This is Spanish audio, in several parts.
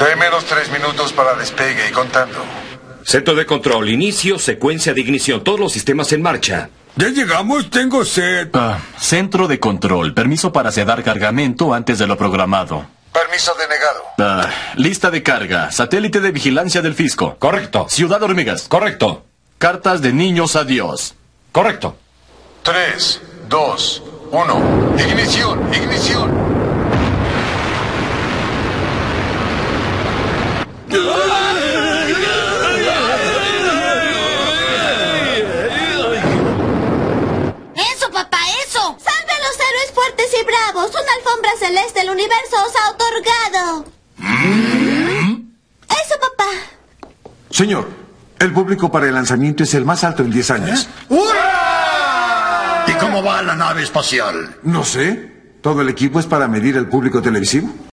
Tráeme tres minutos para despegue y contando. Centro de control, inicio, secuencia de ignición, todos los sistemas en marcha. Ya llegamos, tengo sed. Ah, centro de control, permiso para sedar cargamento antes de lo programado. Permiso denegado. Ah, lista de carga, satélite de vigilancia del fisco. Correcto. Ciudad Hormigas. Correcto. Cartas de niños a Dios. Correcto. Tres, dos, uno. Ignición, ignición. ¡Eso, papá, eso! ¡Salve a los héroes fuertes y bravos! ¡Una alfombra celeste del universo os ha otorgado! ¡Eso, papá! Señor, el público para el lanzamiento es el más alto en 10 años. ¿Y cómo va la nave espacial? No sé. ¿Todo el equipo es para medir el público televisivo?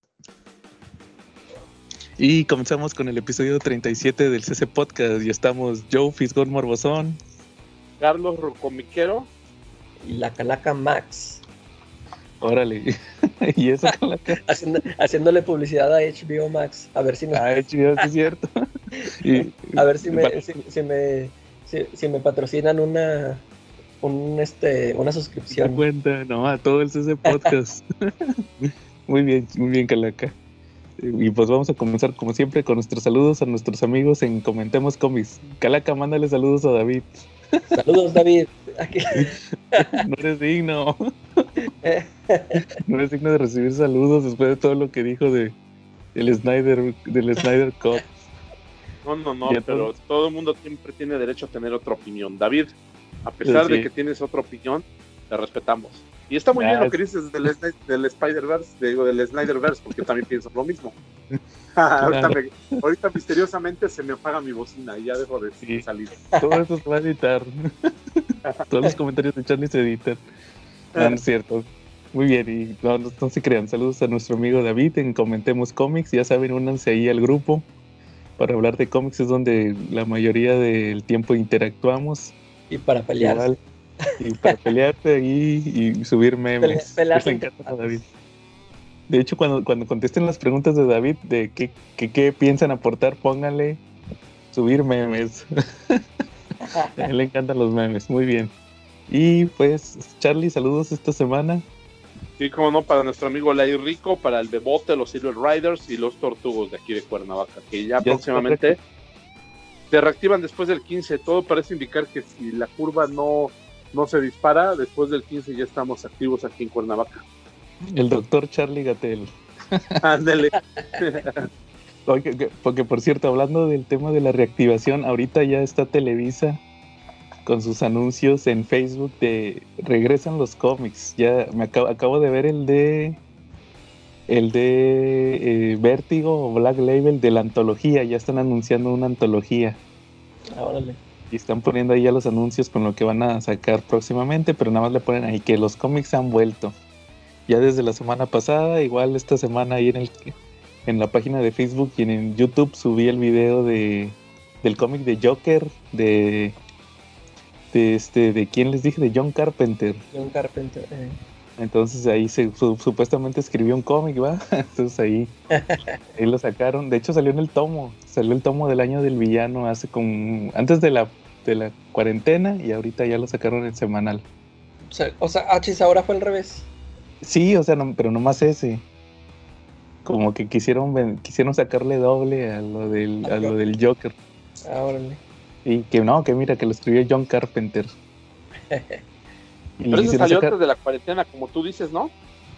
Y comenzamos con el episodio 37 del CC Podcast y estamos Joe Fisgón Morbosón, Carlos Rocomiquero y la Calaca Max. Órale, y esa Calaca. haciéndole publicidad a HBO Max, a ver si me. A HBO, es cierto. a ver si me, si, me, si, me patrocinan una, un, este, una suscripción. cuenta, no, a todo el CC Podcast. muy bien, muy bien, Calaca. Y pues vamos a comenzar como siempre con nuestros saludos a nuestros amigos en Comentemos Comics. Calaca, mándale saludos a David. Saludos, David. no eres digno. no eres digno de recibir saludos después de todo lo que dijo de el Snyder, del Snyder Cut. No, no, no, pero todo el mundo siempre tiene derecho a tener otra opinión. David, a pesar de que tienes otra opinión, te respetamos. Y está muy bien lo que dices del, del Spider-Verse, digo, del Snyder-Verse, porque también pienso lo mismo. ahorita, misteriosamente se me apaga mi bocina y ya dejo de salir. Todo eso se va a editar. Todos los comentarios de Charlie se editan. No, no es cierto. Muy bien, y no, no, se crean. Saludos a nuestro amigo David en Comentemos Cómics. Ya saben, únanse ahí al grupo para hablar de cómics, es donde la mayoría del tiempo interactuamos. Y para pelear y para pelearte ahí y subir memes. David. De hecho, cuando, cuando contesten las preguntas de David de qué, qué, piensan aportar, pónganle subir memes. a él le encantan los memes, muy bien. Y pues, Charlie, saludos esta semana. Sí, como no, para nuestro amigo Lai Rico, para el Bebote, los Silver Riders y los Tortugos de aquí de Cuernavaca, que ya, próximamente se reactivan después del 15. Todo parece indicar que si la curva no no se dispara, después del 15 ya estamos activos aquí en Cuernavaca. El doctor Charlie Gatel. Ándale. porque, por cierto, hablando del tema de la reactivación, ahorita ya está Televisa con sus anuncios en Facebook de regresan los cómics. Ya me acabo, de ver el de el de eh, Vértigo o Black Label de la antología. Ya están anunciando una antología. Ah, órale y están poniendo ahí ya los anuncios con lo que van a sacar próximamente, pero nada más le ponen ahí que los cómics han vuelto. Ya desde la semana pasada, igual esta semana ahí en el en la página de Facebook y en YouTube subí el video de del cómic de Joker de de este de quién les dije de John Carpenter. John Carpenter. Eh. Entonces ahí se supuestamente escribió un cómic, ¿va? Entonces ahí, ahí lo sacaron. De hecho salió en el tomo, salió el tomo del año del villano hace como antes de la de la cuarentena y ahorita ya lo sacaron en semanal. O sea, o sea ahora fue al revés. Sí, o sea, no, pero nomás ese. Como que quisieron quisieron sacarle doble a lo del, a lo del Joker. Ah, Y que no, que mira, que lo escribió John Carpenter. pero eso salió antes de la cuarentena, como tú dices, ¿no?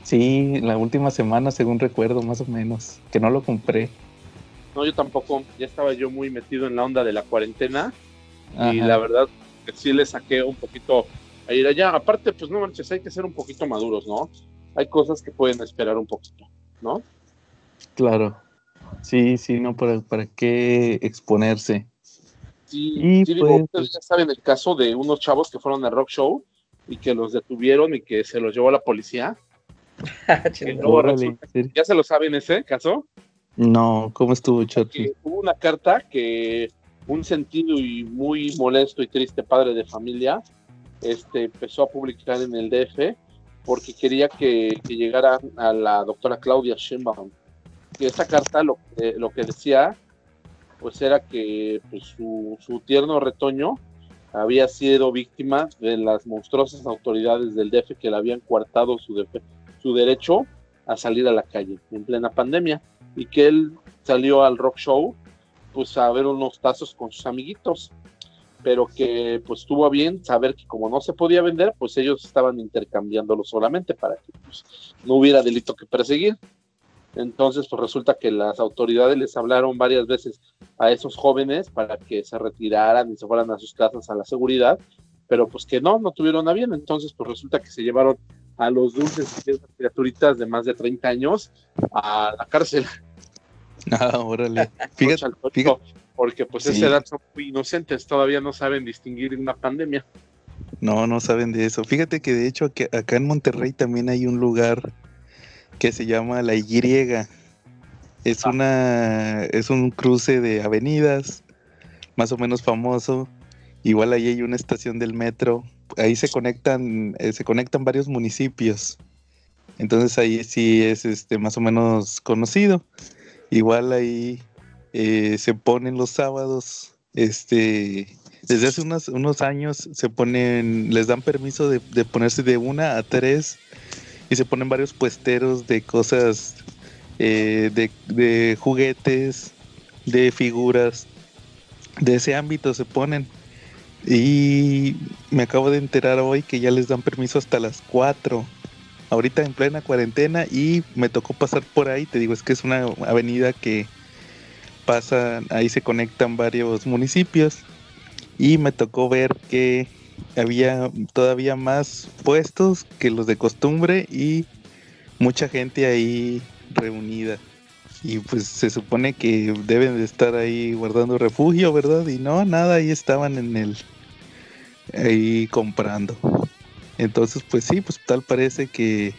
Sí, la última semana, según recuerdo, más o menos. Que no lo compré. No, yo tampoco. Ya estaba yo muy metido en la onda de la cuarentena y la verdad que sí le saqué un poquito a ir allá. Aparte, pues no manches, hay que ser un poquito maduros, ¿no? Hay cosas que pueden esperar un poquito, ¿no? Claro. Sí, sí, no, ¿para, para qué exponerse? Sí, y sí pues, ustedes ya saben el caso de unos chavos que fueron al rock show y que los detuvieron y que se los llevó a la policía. ¿Ya se lo saben ese caso? No, ¿cómo estuvo, Chato? Hubo una carta que un sentido y muy molesto y triste padre de familia, este, empezó a publicar en el DF porque quería que, llegara a la doctora Claudia Sheinbaum. que esta carta lo, lo que decía, pues era que pues, su, tierno retoño había sido víctima de las monstruosas autoridades del DF que le habían coartado su derecho a salir a la calle en plena pandemia y que él salió al rock show pues a ver unos tazos con sus amiguitos pero que pues tuvo bien saber que como no se podía vender pues ellos estaban intercambiándolo solamente para que pues, no hubiera delito que perseguir entonces, pues resulta que las autoridades les hablaron varias veces a esos jóvenes para que se retiraran y se fueran a sus casas a la seguridad, pero pues que no, no tuvieron a bien. Entonces, pues resulta que se llevaron a los dulces criaturitas de más de 30 años a la cárcel. Ah, órale. Fíjate, porque pues esa edad son muy inocentes, todavía no saben distinguir una pandemia. No, no saben de eso. Fíjate que de hecho acá en Monterrey también hay un lugar que se llama La Y. Es, ah. una, es un cruce de avenidas, más o menos famoso. Igual ahí hay una estación del metro. Ahí se conectan, eh, se conectan varios municipios. Entonces ahí sí es este más o menos conocido. Igual ahí eh, se ponen los sábados. Este desde hace unos, unos años se ponen, les dan permiso de, de ponerse de una a tres y se ponen varios puesteros de cosas, eh, de, juguetes, de figuras, de ese ámbito se ponen. Y me acabo de enterar hoy que ya les dan permiso hasta las 4. Ahorita en plena cuarentena y me tocó pasar por ahí. Te digo, es que es una avenida que pasa, ahí se conectan varios municipios. Y me tocó ver que había todavía más puestos que los de costumbre y mucha gente ahí reunida. Y pues se supone que deben de estar ahí guardando refugio, ¿verdad? Y no, nada, ahí estaban en el... ahí comprando. Entonces, pues sí, pues tal parece que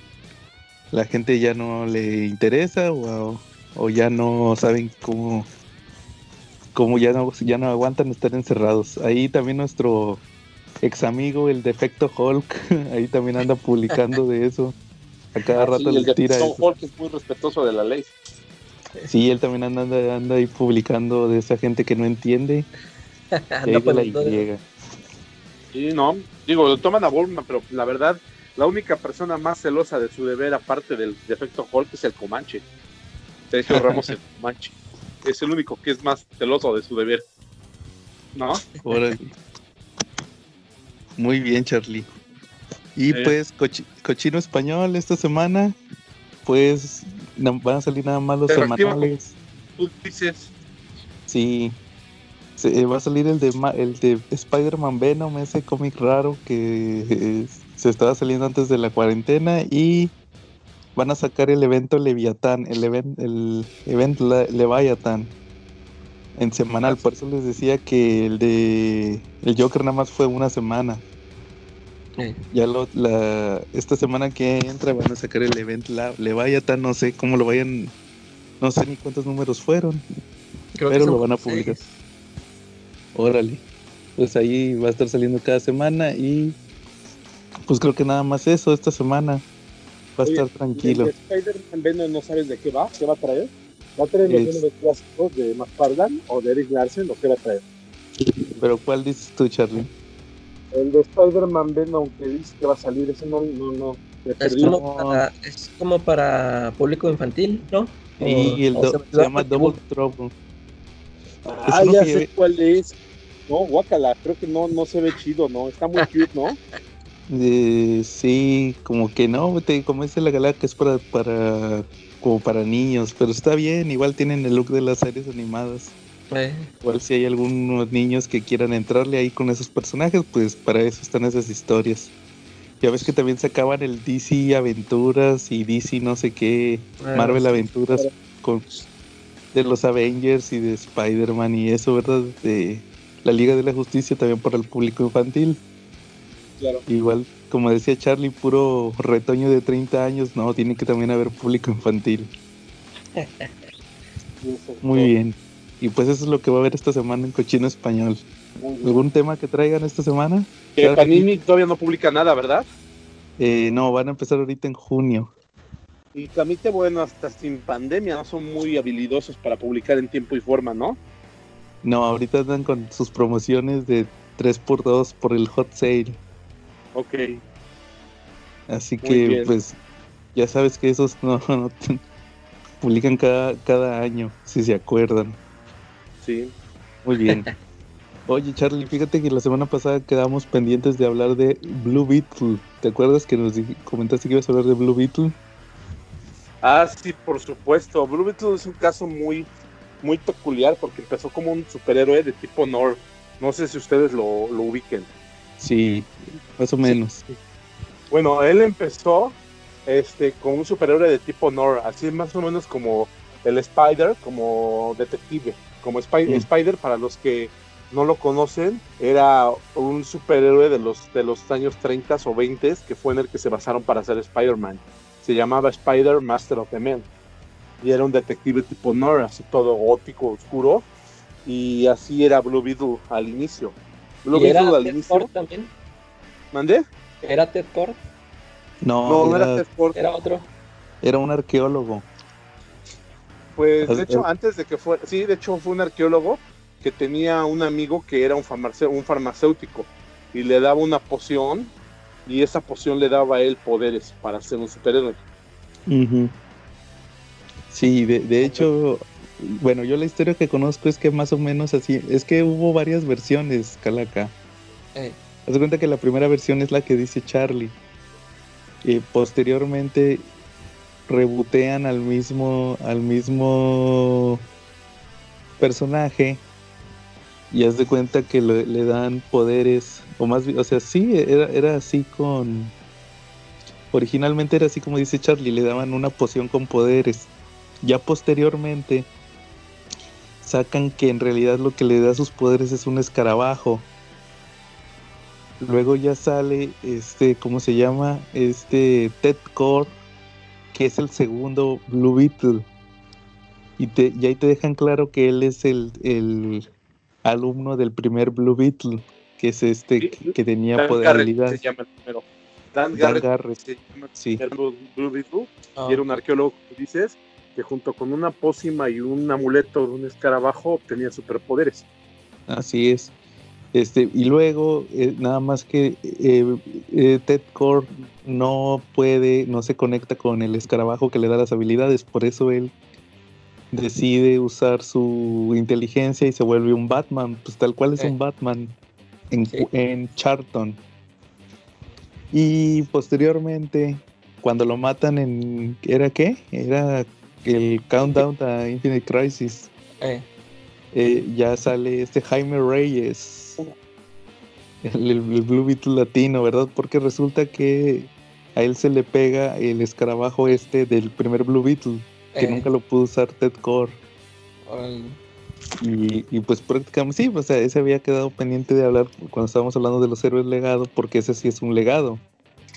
la gente ya no le interesa o, o ya no saben cómo, cómo ya no, ya no aguantan estar encerrados. Ahí también nuestro ex amigo, el defecto Hulk, ahí también anda publicando de eso. A cada ah, rato le tira. Eso. Hulk es muy respetuoso de la ley. Sí, él también anda, anda ahí publicando de esa gente que no entiende. anda la llega. Sí, no, digo, lo toman a Bulma, pero la verdad, la única persona más celosa de su deber, aparte del defecto Hulk, es el Comanche. Sergio Ramos el Comanche. Es el único que es más celoso de su deber. ¿No? Muy bien, Charlie. Y pues, cochino español esta semana, pues van a salir nada más los semanales. Tú dices. Sí. Se, va a salir el de, el de Spider-Man Venom, ese cómic raro que eh, se estaba saliendo antes de la cuarentena. Y van a sacar el evento Leviatán, el, event, el evento Leviathan en semanal. Por eso les decía que el de el Joker nada más fue una semana. Ya lo, la, esta semana que entra van a sacar el evento la, le vaya tan no sé cómo lo vayan, no sé ni cuántos números fueron, pero lo van a publicar. Órale, pues ahí va a estar saliendo cada semana y pues creo que nada más eso esta semana va a estar tranquilo. Spider-Man no sabes de qué va, qué va a traer. ¿Va a traer los es... clásicos de McFarlane o de Eric Larsen o qué va a traer? ¿Pero cuál dices tú, Charlie? El de Spider-Man Venom que dice que va a salir, ese no, no, no. Es como, para, es como, para, público infantil, ¿no? Y el se, llama Double Trouble. Ah, ya sé cuál es. No, guácala, creo que no, no se ve chido, ¿no? Está muy cute, ¿no? Eh, sí, como que no, te, como dice la gala que es para, para como para niños, pero está bien, igual tienen el look de las series animadas. Eh. Igual si hay algunos niños que quieran entrarle ahí con esos personajes, pues para eso están esas historias. Ya ves que también se acaban el DC Aventuras y DC no sé qué, ah, Marvel Aventuras con de los Avengers y de Spider-Man y eso, ¿verdad? De la Liga de la Justicia también para el público infantil. Igual, como decía Charlie, puro retoño de 30 años, no, tiene que también haber público infantil. Muy bien. Y pues eso es lo que va a haber esta semana en Cochino Español. ¿Algún tema que traigan esta semana? Que Panini todavía no publica nada, ¿verdad? Eh, no, van a empezar ahorita en junio. Y Camite, bueno, hasta sin pandemia, no son muy habilidosos para publicar en tiempo y forma, ¿no? No, ahorita andan con sus promociones de 3x2 por el hot sale. Ok. Así que, pues, ya sabes que esos no, publican cada, cada año, si se acuerdan. Sí. Muy bien. Oye, Charlie, fíjate que la semana pasada quedamos pendientes de hablar de Blue Beetle. ¿Te acuerdas que nos comentaste que ibas a hablar de Blue Beetle? Ah, sí, por supuesto. Blue Beetle es un caso muy, muy peculiar porque empezó como un superhéroe de tipo Nor. No sé si ustedes lo, ubiquen. Sí, más o menos. Bueno, él empezó este, con un superhéroe de tipo Nor, así más o menos como el Spider, como detective, como Spider para los que no lo conocen, era un superhéroe de los, de los años 30 o 20 que fue en el que se basaron para hacer Spider-Man. Se llamaba Spider Master of the Man. Y era un detective tipo Nor, así todo gótico, oscuro. Y así era Blue Beetle al inicio. Blue Beetle al inicio. también? ¿Mandé? ¿Era Ted Cord? No, no, era, Ted Cord. Era otro. Era un arqueólogo. Pues de hecho, antes de que fuera, sí, de hecho fue un arqueólogo que tenía un amigo que era un, un farmacéutico y le daba una poción y esa poción le daba a él poderes para ser un superhéroe. Sí, de, hecho, bueno, yo la historia que conozco es que más o menos así, es que hubo varias versiones, Calaca. Eh. Haz cuenta que la primera versión es la que dice Charlie. Y posteriormente rebotean al mismo, al mismo personaje y haz de cuenta que le, dan poderes, o más o sea, sí, era, era así con... Originalmente era así como dice Charlie, le daban una poción con poderes. Ya posteriormente sacan que en realidad lo que le da sus poderes es un escarabajo. Luego ya sale este, ¿cómo se llama? Este Ted Core, que es el segundo Blue Beetle. Y, te, y ahí te dejan claro que él es el, el, alumno del primer Blue Beetle, que es este que, tenía Dan poder se llama el primero. Dan, Garrett, se llama sí. el Blue Beetle, y era un arqueólogo, dices, que junto con una pócima y un amuleto de un escarabajo obtenía superpoderes. Así es. Este, y luego, eh, nada más que eh, eh, Ted Core no puede, no se conecta con el escarabajo que le da las habilidades, por eso él decide usar su inteligencia y se vuelve un Batman, pues tal cual es un Batman en, Charlton. Y posteriormente, cuando lo matan en... ¿Era qué? Era el Countdown a Infinite Crisis. Eh. Eh, ya sale este Jaime Reyes, el, Blue Beetle latino, ¿verdad? Porque resulta que a él se le pega el escarabajo este del primer Blue Beetle que eh. nunca lo pudo usar Ted Core. Y, pues prácticamente sí, o sea, ese había quedado pendiente de hablar cuando estábamos hablando de los héroes legados, porque ese sí es un legado.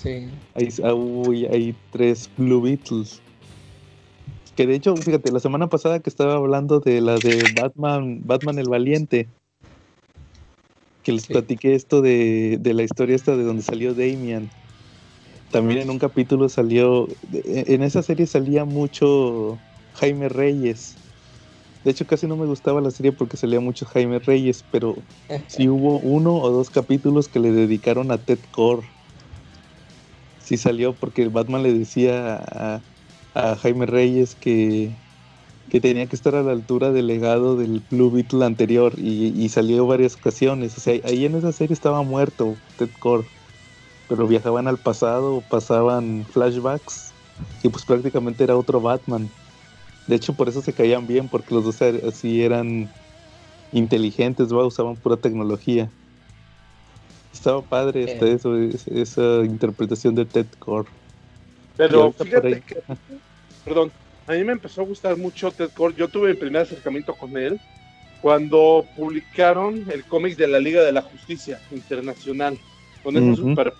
Sí. Hay, ah, hay tres Blue Beatles. Que de hecho, fíjate, la semana pasada que estaba hablando de la de Batman, Batman el Valiente, que les platiqué esto de, de la historia esta de donde salió Damian. También en un capítulo salió, en esa serie salía mucho Jaime Reyes. De hecho, casi no me gustaba la serie porque salía mucho Jaime Reyes, pero sí hubo uno o dos capítulos que le dedicaron a Ted Core. Sí salió porque Batman le decía a, Jaime Reyes que, que, tenía que estar a la altura del legado del Blue Beetle anterior y, y salió varias ocasiones. O sea, ahí en esa serie estaba muerto Ted Core pero viajaban al pasado, pasaban flashbacks y pues prácticamente era otro Batman. De hecho, por eso se caían bien, porque los dos así eran inteligentes, usaban pura tecnología. Estaba padre eso, esa interpretación de Ted Core. Pero fíjate que, perdón, a mí me empezó a gustar mucho Ted Core. Yo tuve el primer acercamiento con él cuando publicaron el cómic de la Liga de la Justicia Internacional, con esos super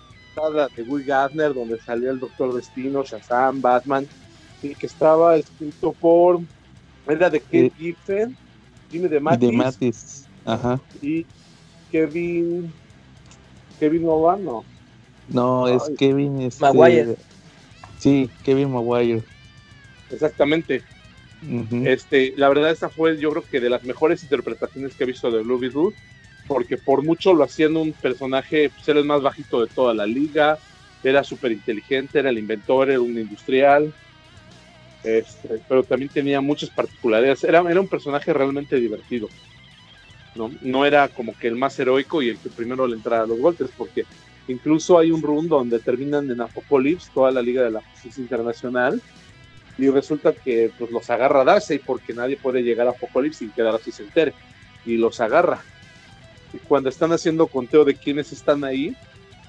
de Will Gardner, donde salía el Doctor Destino, Shazam, Batman, y que estaba escrito por. Era de Kevin Giffen, Jimmy de Matis. Ajá. Y Kevin. Kevin Nolan, no. No, es Kevin. Este, Maguire. Sí, Kevin Maguire. Exactamente. Este, la verdad, esta fue, yo creo que de las mejores interpretaciones que he visto de Blue Beetle, porque por mucho lo hacían un personaje, pues era el más bajito de toda la liga, era súper inteligente, era el inventor, era un industrial, este, pero también tenía muchas particularidades. Era, era un personaje realmente divertido. ¿no? no era como que el más heroico y el que primero le entrara a los golpes, porque incluso hay un run donde terminan en Apocalypse, toda la Liga de la Justicia Internacional, y resulta que pues, los agarra Darcy porque nadie puede llegar a Apocalypse sin que Darcy se entere, y los agarra. Y cuando están haciendo conteo de quiénes están ahí,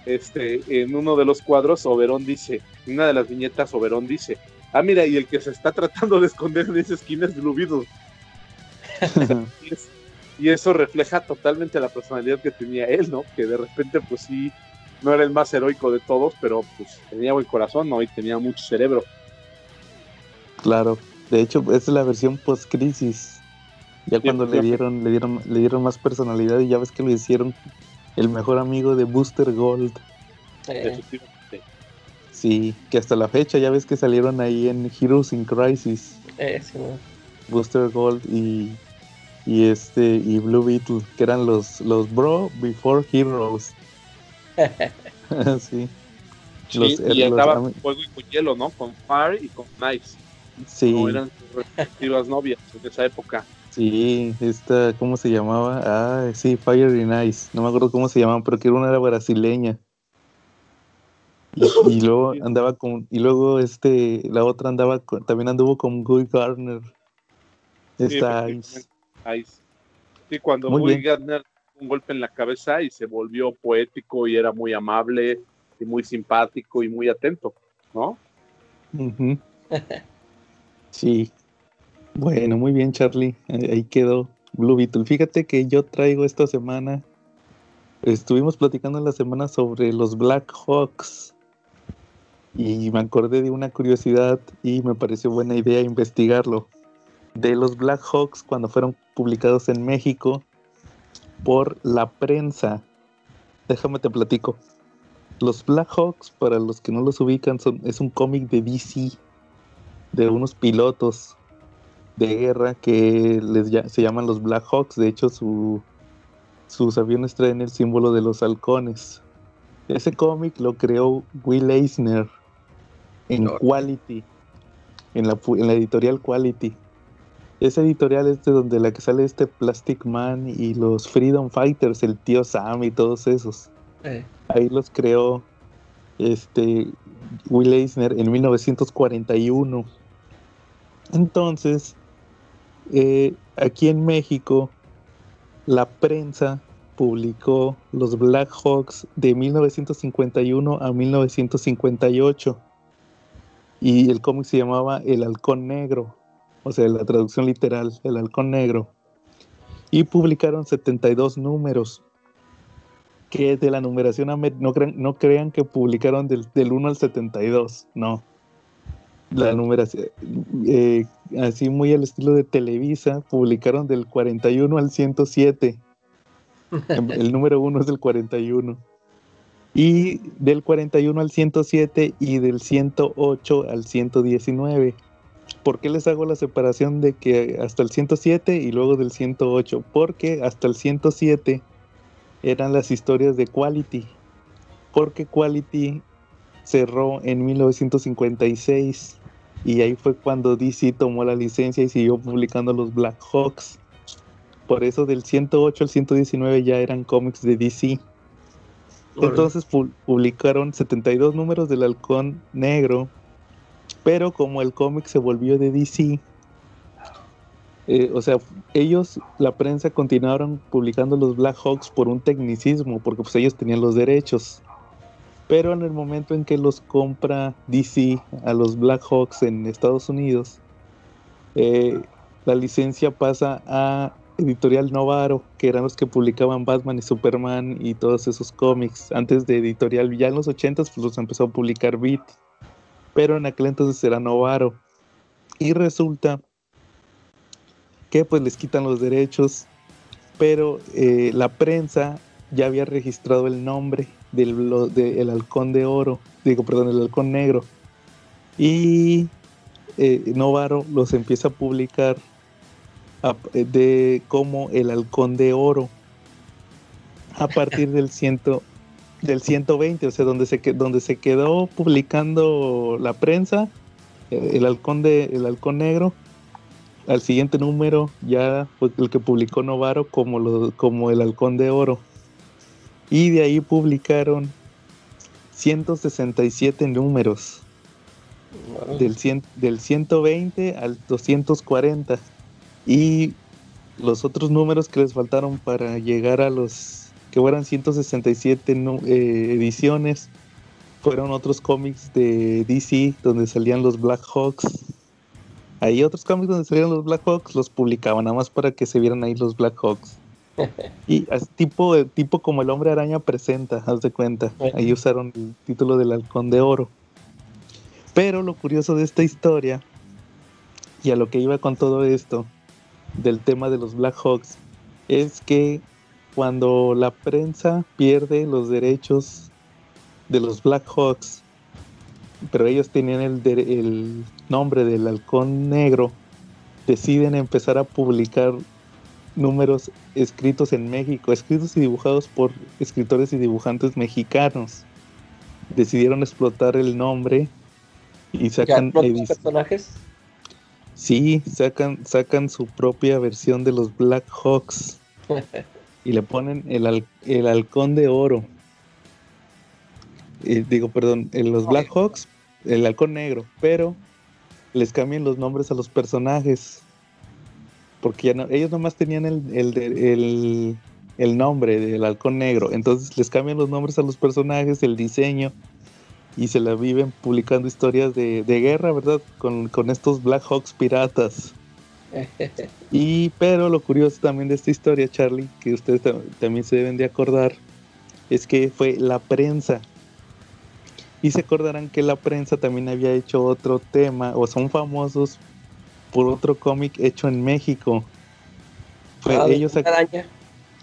este, en uno de los cuadros, Oberón dice, en una de las viñetas, Oberón dice, ah, mira, y el que se está tratando de esconder en esa esquina es Blue Beetle. y eso refleja totalmente la personalidad que tenía él, ¿no? Que de repente, pues sí, no era el más heroico de todos, pero pues tenía buen corazón, ¿no? Y tenía mucho cerebro. Claro, de hecho, esa es la versión post-crisis. Ya cuando le dieron, le dieron, le dieron más personalidad y ya ves que lo hicieron el mejor amigo de Booster Gold. Sí, que hasta la fecha ya ves que salieron ahí en Heroes in Crisis. Eh, Booster Gold y, y este y Blue Beetle, que eran los, los Bro Before Heroes. sí. Los, y andaba con fuego y con hielo, ¿no? Con Fire y con Nice. Sí. No eran sus respectivas novias en esa época. Sí, esta, ¿cómo se llamaba? Ah, sí, Fire and Ice. No me acuerdo cómo se llamaba, pero que una era brasileña. Y, luego andaba con, y luego este, la otra andaba también anduvo con Guy Gardner. Esta Ice. Ice. Sí, cuando Guy Gardner un golpe en la cabeza y se volvió poético y era muy amable y muy simpático y muy atento, ¿no? sí, bueno, muy bien, Charlie. Ahí quedó Blue Beetle. Fíjate que yo traigo esta semana. Estuvimos platicando en la semana sobre los Black Hawks. Y me acordé de una curiosidad y me pareció buena idea investigarlo. De los Black Hawks cuando fueron publicados en México por la prensa. Déjame te platico. Los Black Hawks, para los que no los ubican, son, es un cómic de DC, de unos pilotos de guerra que les se llaman los Black Hawks. De hecho, su, sus aviones traen el símbolo de los halcones. Ese cómic lo creó Will Eisner en Quality, en la, en la editorial Quality. Esa editorial es de donde la que sale este Plastic Man y los Freedom Fighters, el tío Sam y todos esos. Eh. Ahí los creó este Will Eisner en 1941. Entonces, eh, aquí en México, la prensa publicó los Black Hawks de 1951 a 1958 y el cómic se llamaba El Halcón Negro, o sea, la traducción literal, El Halcón Negro. Y publicaron 72 números, que de la numeración, no crean, no crean que publicaron del, del 1 al 72, no la numeración, eh, así muy al estilo de Televisa, publicaron del 41 al 107. El número 1 es del 41. Y del 41 al 107 y del 108 al 119. ¿Por qué les hago la separación de que hasta el 107 y luego del 108? Porque hasta el 107 eran las historias de Quality. Porque Quality cerró en 1956 y ahí fue cuando DC tomó la licencia y siguió publicando los Black Hawks. Por eso del 108 al 119 ya eran cómics de DC. Entonces publicaron 72 números del Halcón Negro, pero como el cómic se volvió de DC, eh, o sea, ellos, la prensa, continuaron publicando los Black Hawks por un tecnicismo, porque pues ellos tenían los derechos. Pero en el momento en que los compra DC a los Black Hawks en Estados Unidos, eh, la licencia pasa a Editorial Novaro, que eran los que publicaban Batman y Superman y todos esos cómics. Antes de Editorial, ya en los 80 pues los empezó a publicar Beat. Pero en aquel entonces era Novaro. Y resulta que pues les quitan los derechos, pero eh, la prensa ya había registrado el nombre del, halcón de oro, digo, perdón, el halcón negro. Y eh, Novaro los empieza a publicar de como el halcón de oro a partir del ciento del 120, o sea, donde se, donde se quedó publicando la prensa, eh, el halcón de el halcón negro, al siguiente número ya fue el que publicó Novaro como, lo, como el halcón de oro. Y de ahí publicaron 167 números. Del, del 120 al 240. Y los otros números que les faltaron para llegar a los que fueran 167 eh, ediciones. Fueron otros cómics de DC donde salían los Black Hawks. Hay otros cómics donde salían los Black Hawks, los publicaban nada más para que se vieran ahí los Black Hawks. y tipo, tipo como el hombre araña presenta, haz de cuenta. Ahí usaron el título del halcón de oro. Pero lo curioso de esta historia, y a lo que iba con todo esto, del tema de los Black Hawks, es que cuando la prensa pierde los derechos de los Black Hawks, pero ellos tenían el, nombre del halcón negro, deciden empezar a publicar números escritos en México, escritos y dibujados por escritores y dibujantes mexicanos. Decidieron explotar el nombre y sacan personajes. Sí, sacan sacan su propia versión de los Black Hawks. y le ponen el, el halcón de oro. Digo, perdón, en los Black Hawks, el halcón negro, pero les cambian los nombres a los personajes. Porque ya no, ellos nomás tenían el, el, el, nombre del halcón negro. Entonces les cambian los nombres a los personajes, el diseño, y se la viven publicando historias de, de guerra, ¿verdad? Con, con estos Black Hawks piratas. y pero lo curioso también de esta historia, Charlie, que ustedes también se deben de acordar, es que fue la prensa. Y se acordarán que la prensa también había hecho otro tema, o son famosos por otro cómic hecho en México. Fue, ah, ellos,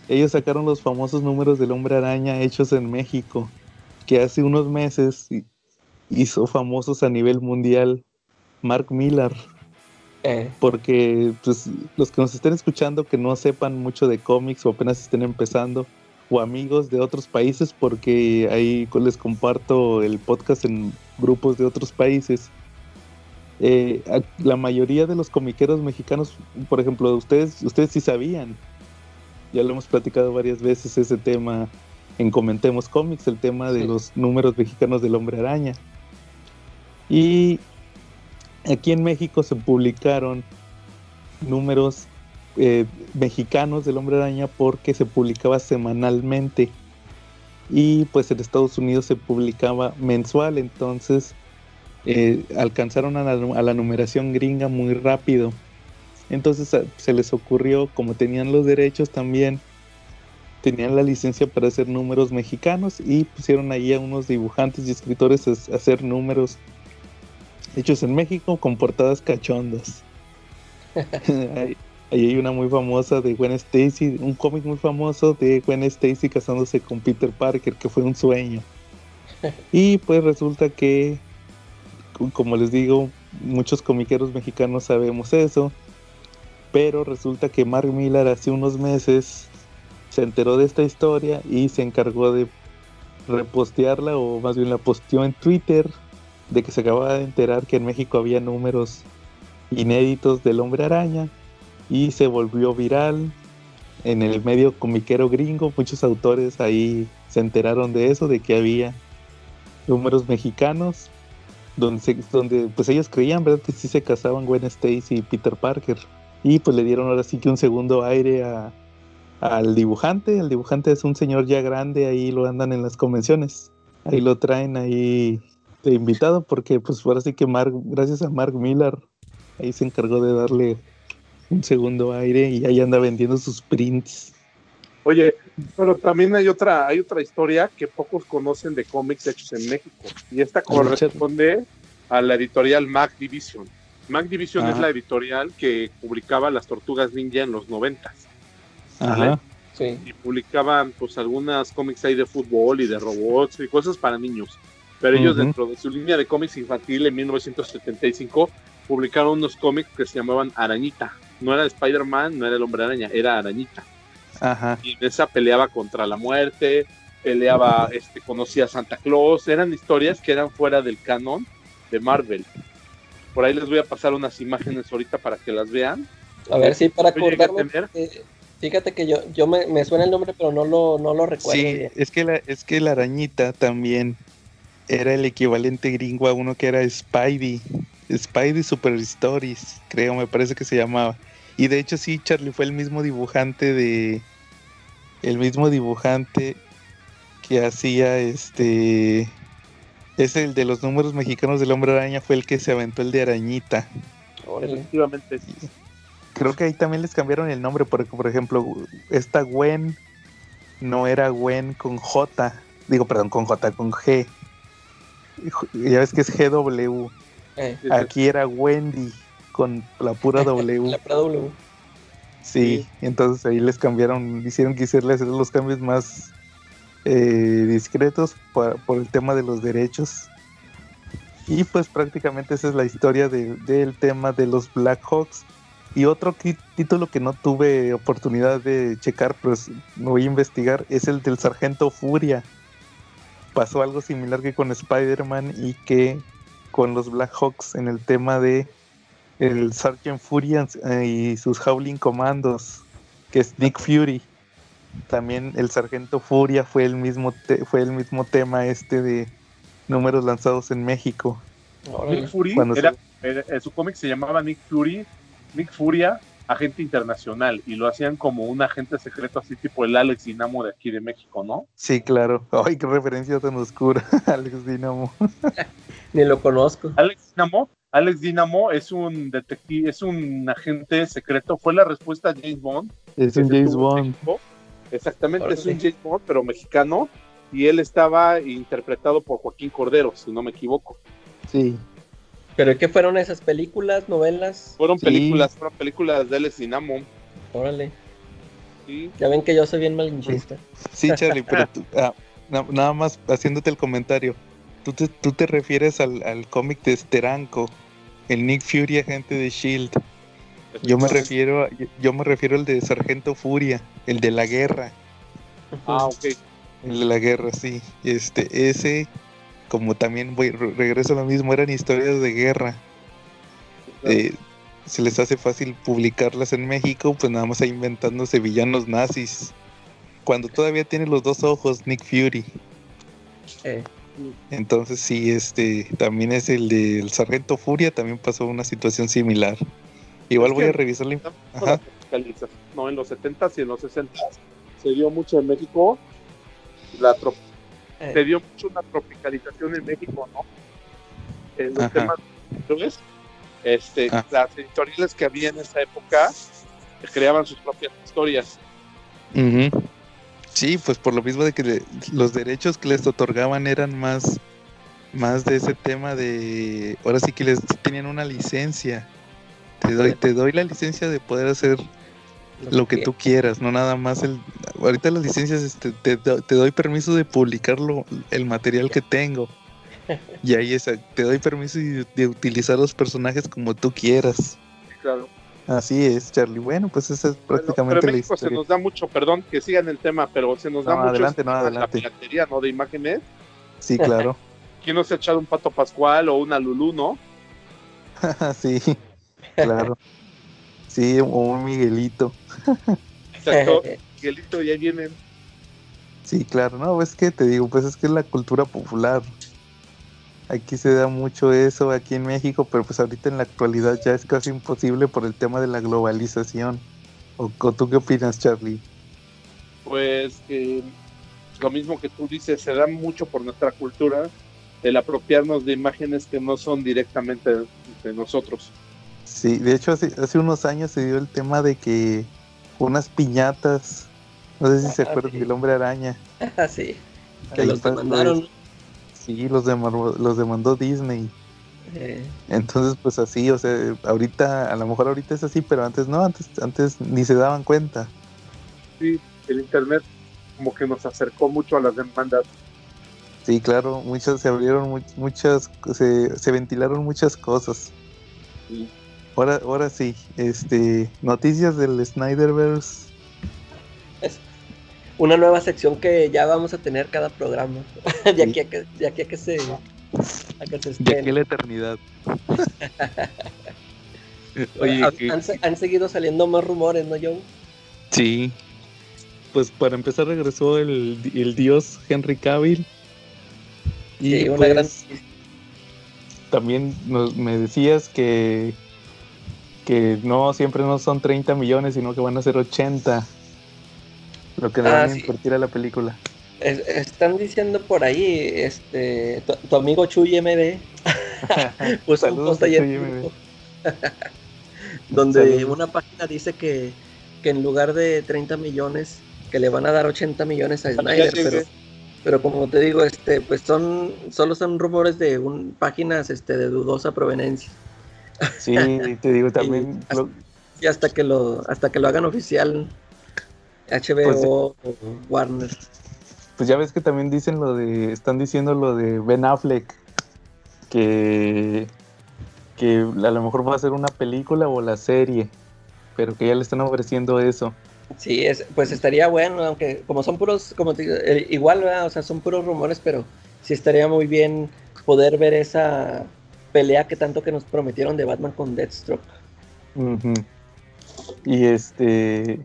ellos sacaron los famosos números del hombre araña hechos en México, que hace unos meses hizo famosos a nivel mundial Mark Millar. Eh. Porque pues, los que nos estén escuchando que no sepan mucho de cómics o apenas estén empezando, o amigos de otros países, porque ahí les comparto el podcast en grupos de otros países. Eh, la mayoría de los comiqueros mexicanos, por ejemplo, ustedes, ustedes sí sabían, ya lo hemos platicado varias veces ese tema en Comentemos Cómics, el tema de los números mexicanos del hombre araña. Y aquí en México se publicaron números eh, mexicanos del hombre araña porque se publicaba semanalmente. Y pues en Estados Unidos se publicaba mensual. Entonces eh, alcanzaron a la, numeración gringa muy rápido. Entonces se les ocurrió como tenían los derechos también tenían la licencia para hacer números mexicanos y pusieron ahí a unos dibujantes y escritores a hacer números hechos en México con portadas cachondas. ahí, hay una muy famosa de Gwen Stacy, un cómic muy famoso de Gwen Stacy casándose con Peter Parker, que fue un sueño. y pues resulta que, como les digo, muchos comiqueros mexicanos sabemos eso, pero resulta que Mark Millar hace unos meses se enteró de esta historia y se encargó de repostearla, o más bien la posteó en Twitter, de que se acababa de enterar que en México había números inéditos del hombre araña y se volvió viral en el medio comiquero gringo. Muchos autores ahí se enteraron de eso, de que había números mexicanos donde, donde pues ellos creían, ¿verdad? Que sí se casaban Gwen Stacy y Peter Parker. Y pues le dieron ahora sí que un segundo aire a, al dibujante. El dibujante es un señor ya grande, ahí lo andan en las convenciones. Ahí lo traen ahí de invitado porque pues ahora sí que Mark, gracias a Mark Miller, ahí se encargó de darle un segundo aire y ahí anda vendiendo sus prints. Oye, pero también hay otra, hay otra historia que pocos conocen de cómics hechos en México. Y esta corresponde a la editorial Mac Division. Mac Division es la editorial que publicaba las tortugas ninja en los noventas. Ajá. Sí. Y publicaban pues algunas cómics ahí de fútbol y de robots y cosas para niños. Pero ellos dentro de su línea de cómics infantil en 1975 publicaron unos cómics que se llamaban Arañita. No era Spider-Man, no era el hombre araña, era Arañita. Ajá. Y en esa peleaba contra la muerte, peleaba, este, conocía a Santa Claus. Eran historias que eran fuera del canon de Marvel. Por ahí les voy a pasar unas imágenes ahorita para que las vean. A ver, sí, para acordarme. porque Fíjate que yo, yo me, me suena el nombre, pero no lo, no lo recuerdo. Sí, bien. es que, la, es que la arañita también era el equivalente gringo a uno que era Spidey. Spidey Super Stories, creo, me parece que se llamaba. Y de hecho sí, Charlie fue el mismo dibujante de... El mismo dibujante que hacía este... Es el de los números mexicanos del hombre araña, fue el que se aventó el de arañita. Efectivamente. Creo que ahí también les cambiaron el nombre, porque por ejemplo, esta Gwen no era Gwen con J, digo, perdón, con J, con G. Ya ves que es GW. Eh, Aquí era Wendy con la pura W. la pura W. Sí, entonces ahí les cambiaron, hicieron quisieron hacer los cambios más eh, discretos por el tema de los derechos. Y pues prácticamente esa es la historia de- del tema de los Black Hawks. Y otro título que no tuve oportunidad de checar, pues me voy a investigar, es el del Sargento Furia. Pasó algo similar que con Spider-Man y que con los Black Hawks en el tema de el Sergeant Fury eh, y sus Howling Commandos, que es Nick Fury. También el Sargento Furia fue el mismo te- fue el mismo tema este de números lanzados en México. Nick Fury, se- era, su cómic se llamaba Nick Fury, Nick Furia, agente internacional, y lo hacían como un agente secreto así tipo el Alex Dinamo de aquí de México, ¿no? Sí, claro. Ay, qué referencia tan oscura, Alex Dinamo. Ni lo conozco. Alex Dinamo, Alex Dinamo es un detective, es un agente secreto, fue la respuesta a James Bond. Es un James Bond. México. Exactamente, es un James Bond, pero mexicano, y él estaba interpretado por Joaquín Cordero, si no me equivoco. Sí. ¿Pero qué fueron esas películas, novelas? Fueron Sí. películas, fueron películas de Alex Dinamo. Órale. Sí. Ya ven que yo soy bien malinchista. Sí, Charlie, pero tú- ah, na- nada más haciéndote el comentario. Tú te, tú te refieres al, al cómic de Steranko, el Nick Fury agente de Shield. Yo me refiero a- yo me refiero al de Sargento Furia, el de la guerra. Ah, ok. El de la guerra, sí. Este, ese, como también voy, re- regreso a lo mismo, eran historias de guerra. Eh, se les hace fácil publicarlas en México, pues nada más ahí inventándose villanos nazis. Cuando todavía tiene los dos ojos, Nick Fury. Eh, Entonces sí, este, también es el del Sargento Furia, también pasó una situación similar. Igual Es voy a revisar la... Ajá. No, en los 70s y en los 60s se dio mucho en México. La eh, se dio mucho una tropicalización en México, ¿no? En los Ajá. temas ¿sabes? Este, Ah. las editoriales que había en esa época creaban sus propias historias. Ujú. Sí, pues por lo mismo de que le- los derechos que les otorgaban eran más, más de ese tema de, ahora sí que les tenían una licencia. Te doy, te doy la licencia de poder hacer lo que tú quieras, no nada más el, ahorita las licencias este, te, do- te doy permiso de publicarlo, el material que tengo. Y ahí es, te doy permiso de, de utilizar los personajes como tú quieras. Claro. Así es, Charlie. Bueno, pues esa es Bueno, prácticamente pero en la México se historia. nos da mucho, perdón que sigan el tema, pero se nos da No, mucho adelante, no, adelante. la piratería, ¿no? De imágenes. Sí, claro. ¿Quién no se ha echado un pato pascual o una Lulú, no? sí, claro. Sí, o un Miguelito. Exacto. Miguelito, ya vienen. Sí, claro. No, es que te digo, pues es que es la cultura popular. Aquí se da mucho eso aquí en México, pero pues ahorita en la actualidad ya es casi imposible por el tema de la globalización. ¿O, o tú qué opinas, Charlie? pues que lo mismo que tú dices, se da mucho por nuestra cultura el apropiarnos de imágenes que no son directamente de nosotros. Sí, de hecho hace, hace unos años se dio el tema de que unas piñatas, no sé si se Ah, acuerdan sí. del hombre araña. Ah, sí. Que Ahí los está, demandaron. Sí, los, demandó, los demandó Disney. Eh, Entonces, pues así, o sea, ahorita, a lo mejor ahorita es así, pero antes no, antes, antes ni se daban cuenta. Sí, el internet como que nos acercó mucho a las demandas. Sí, claro, muchas se abrieron, mu- muchas, se, se ventilaron muchas cosas. Ahora, ahora sí, este, noticias del Snyderverse. Una nueva sección que ya vamos a tener cada programa. de, aquí a que, de aquí a que se, a que se De aquí a la eternidad. Oye, han, han, seguido saliendo más rumores, ¿no, Joe? Sí. Pues para empezar regresó el, el dios Henry Cavill. Y sí, una pues, gran... También nos, me decías que que no siempre no son 30 millones, sino que van a ser 80 lo que le van a invertir a la película. están diciendo por ahí, este, tu, amigo Chuy MD puso un post ayer donde una página dice que, que, en lugar de 30 millones, que le van a dar 80 millones a Snyder, pero, pero como te digo, este, pues son, solo son rumores de un, páginas este, de dudosa proveniencia. Sí, te digo también. y hasta, que lo hasta que lo hagan oficial HBO pues, o Warner. Pues ya ves que también dicen lo de están diciendo lo de Ben Affleck que que a lo mejor va a ser una película o la serie, pero que ya le están ofreciendo eso. Sí, es, pues estaría bueno, aunque como son puros, como te, igual, o sea, son puros rumores, pero sí estaría muy bien poder ver esa pelea que tanto que nos prometieron de Batman con Deathstroke. Y este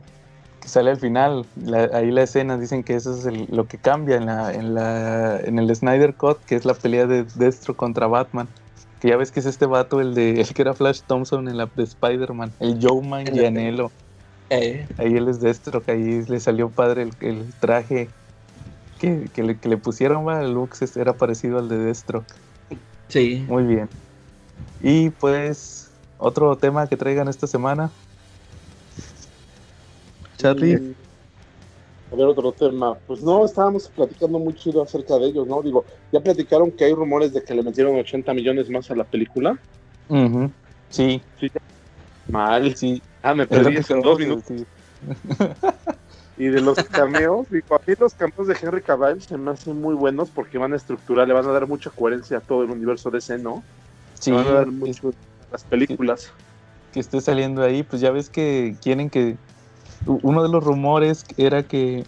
que sale al final, ahí la escena dicen que eso es lo que cambia en la, en la en el Snyder Cut, que es la pelea de Deathstroke contra Batman. Que ya ves que es este vato, el de el que era Flash Thompson en la de Spider-Man, el Joe Manganiello. Eh. Ahí él es Deathstroke, ahí le salió padre el, traje que, le, que, le, pusieron, el look era parecido al de Deathstroke. Sí. Muy bien. Y pues, otro tema que traigan esta semana. Charlie. A ver, otro tema. Pues no, estábamos platicando muy chido acerca de ellos, ¿no? Digo, ya platicaron que hay rumores de que le metieron 80 millones más a la película. Sí. Sí. Mal. Sí. Ah, me perdí en dos minutos. Y de los cameos, digo, a mí los cameos de Henry Cavill se me hacen muy buenos porque van a estructurar, le van a dar mucha coherencia a todo el universo de ese, ¿no? Sí, van a dar mucho las películas. Que, esté saliendo ahí, pues ya ves que quieren que. Uno de los rumores era que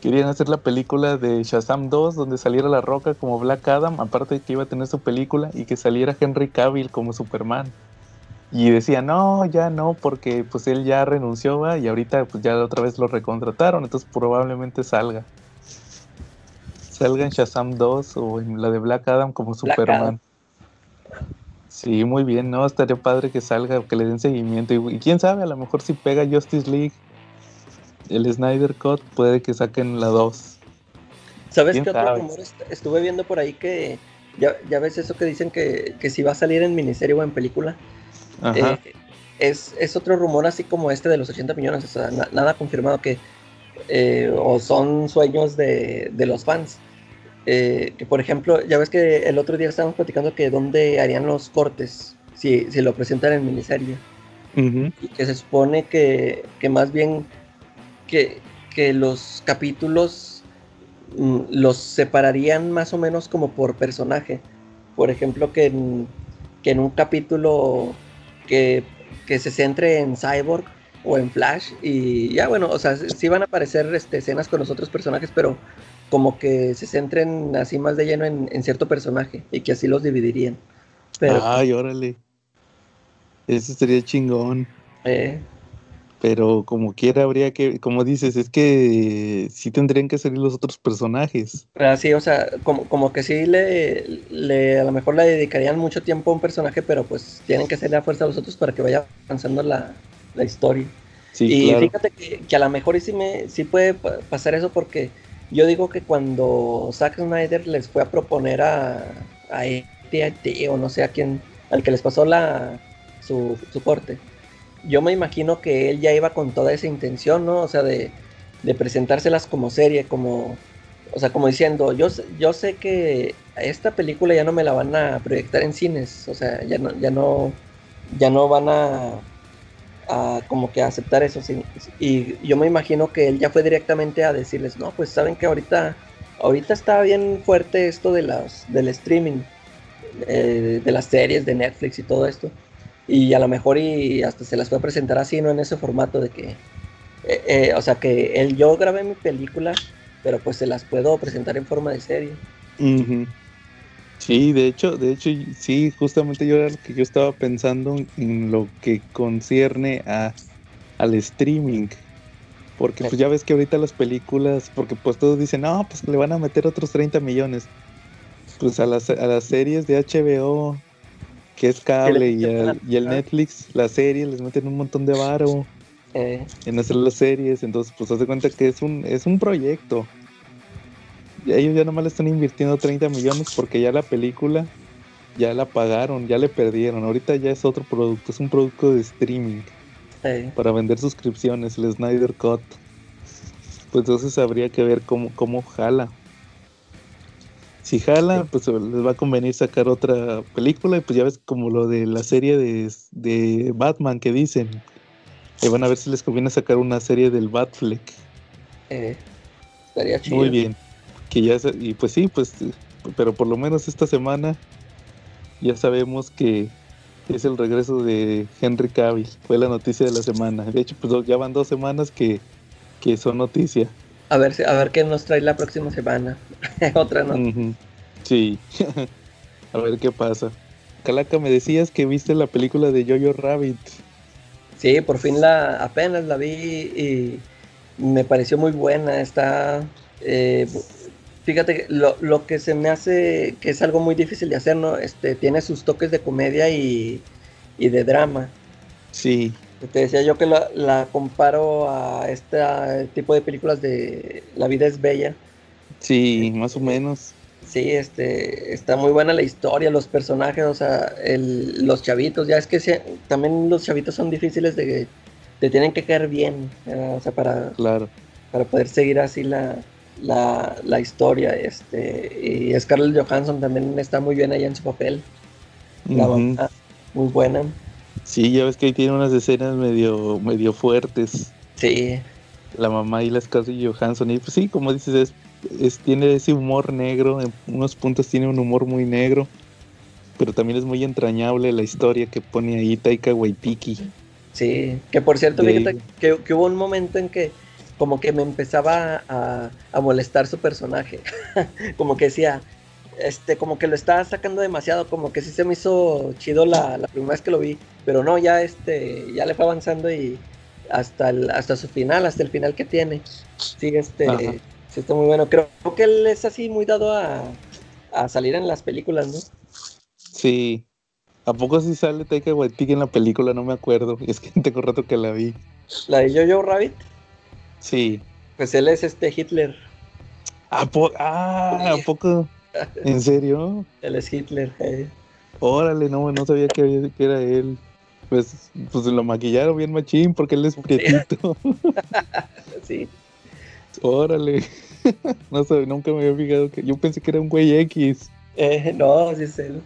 querían hacer la película de Shazam 2, donde saliera La Roca como Black Adam, aparte de que iba a tener su película, y que saliera Henry Cavill como Superman. Y decía, no, ya no, porque pues él ya renunció y ahorita pues ya otra vez lo recontrataron, entonces probablemente salga. Salga en Shazam 2 o en la de Black Adam como Superman. Sí, muy bien, ¿no? Estaría padre que salga, que le den seguimiento. Y, quién sabe, a lo mejor si pega Justice League, el Snyder Cut, puede que saquen la 2. ¿Sabes qué otro rumor estuve viendo por ahí que ya, ya ves eso que dicen que, que si va a salir en miniserie o en película? Eh, es, es, otro rumor así como este de los 80 millones, o sea, nada confirmado que eh, o son sueños de, de los fans. Eh, que por ejemplo, ya ves que el otro día estábamos platicando que dónde harían los cortes si, si lo presentan en miniserie. Y que se supone que, que más bien que, que los capítulos mm, los separarían más o menos como por personaje. Por ejemplo, que que en un capítulo que, se centre en Cyborg o en Flash y ya bueno, o sea, sí van a aparecer este, escenas con los otros personajes, pero como que se centren así más de lleno en, cierto personaje y que así los dividirían. Pero, Ay, órale. Ese sería chingón. Eh, pero como quiera habría que, como dices, es que sí tendrían que salir los otros personajes. Ah, sí, o sea, como, como que sí le, le, a lo mejor le dedicarían mucho tiempo a un personaje, pero pues tienen que salir a fuerza los otros para que vaya avanzando la, historia. y fíjate que, a lo mejor sí, me, sí puede pasar eso porque yo digo que cuando Zack Snyder les fue a proponer a, a AT&T o no sé a quién, al que les pasó la, su, su corte, yo me imagino que él ya iba con toda esa intención, ¿no? O sea, de, presentárselas como serie, como, o sea, como diciendo, yo, yo sé que esta película ya no me la van a proyectar en cines, o sea, ya no, ya no, ya no van a, como que aceptar eso. Y yo me imagino que él ya fue directamente a decirles, no, pues saben que ahorita, ahorita está bien fuerte esto de las, del streaming, eh, de las series de Netflix y todo esto y a lo mejor y hasta se las fue presentar así, no en ese formato de que, eh, eh, o sea, que él, yo grabé mi película, pero pues se las puedo presentar en forma de serie. Sí, de hecho, de hecho, sí, justamente yo era lo que yo estaba pensando en lo que concierne a, al streaming. Porque pues ya ves que ahorita las películas, porque pues todos dicen, no, pues le van a meter otros 30 millones. Pues a las, a las series de HBO, que es cable, y, y el Netflix, las series les meten un montón de varo eh. en hacer las series. Entonces, pues haz de cuenta que es un, es un proyecto. ellos ya nomás le están invirtiendo 30 millones porque ya la película ya la pagaron, ya le perdieron. Ahorita ya es otro producto, es un producto de streaming para vender suscripciones, el Snyder Cut. Pues entonces habría que ver cómo, cómo jala. Si jala, pues les va a convenir sacar otra película y pues ya ves como lo de la serie de, Batman que dicen. Y van a ver si les conviene sacar una serie del Batfleck. Eh, estaría chido. Muy bien. Que ya y pues sí, pues pero por lo menos esta semana ya sabemos que es el regreso de Henry Cavill. Fue la noticia de la semana. De hecho, pues ya van dos semanas que, son noticia. A ver, a ver qué nos trae la próxima semana. Otra, ¿no? Sí. a ver qué pasa. Calaca, me decías que viste la película de Jojo Rabbit. Sí, por fin la apenas la vi y me pareció muy buena. Está eh, Fíjate, lo, lo que se me hace que es algo muy difícil de hacer, ¿no? Este, tiene sus toques de comedia y, de drama. Sí. Te decía yo que la, comparo a este tipo de películas de La vida es bella. Sí, más o menos. Sí, este, está muy buena la historia, los personajes, o sea, el, los chavitos, ya es que también los chavitos son difíciles de, te tienen que caer bien, o sea, para, claro. para poder seguir así la, la, la historia. Este, y Scarlett Johansson también está muy bien ahí en su papel. La muy buena. Sí, ya ves que ahí tiene unas escenas medio, medio fuertes. Sí. La mamá y la Scarlett Johansson. Y pues sí, como dices, es, tiene ese humor negro. En unos puntos tiene un humor muy negro. Pero también es muy entrañable la historia que pone ahí Taika Waititi. Sí, que por cierto, que, que, hubo un momento en que como que me empezaba a, molestar su personaje. como que decía, este, como que lo estaba sacando demasiado, como que sí se me hizo chido la, primera vez que lo vi, pero no, ya este, ya le fue avanzando y hasta el, hasta su final, hasta el final que tiene. Sí, este, sí está muy bueno. Creo, que él es así muy dado a, salir en las películas, ¿no? Sí. ¿A poco sí sale Taika Waititi en la película? No me acuerdo. Es que tengo rato que la vi. ¿La de Jojo Rabbit? Sí. Pues él es este Hitler. ¿A, ah, ¿a poco? ¿En serio? Él es Hitler. Eh. Órale, no, no sabía que, era él. Pues, pues lo maquillaron bien machín porque él es prietito. sí. Órale. no sé, nunca me había fijado que. Yo pensé que era un güey X. Eh, no, sí es él.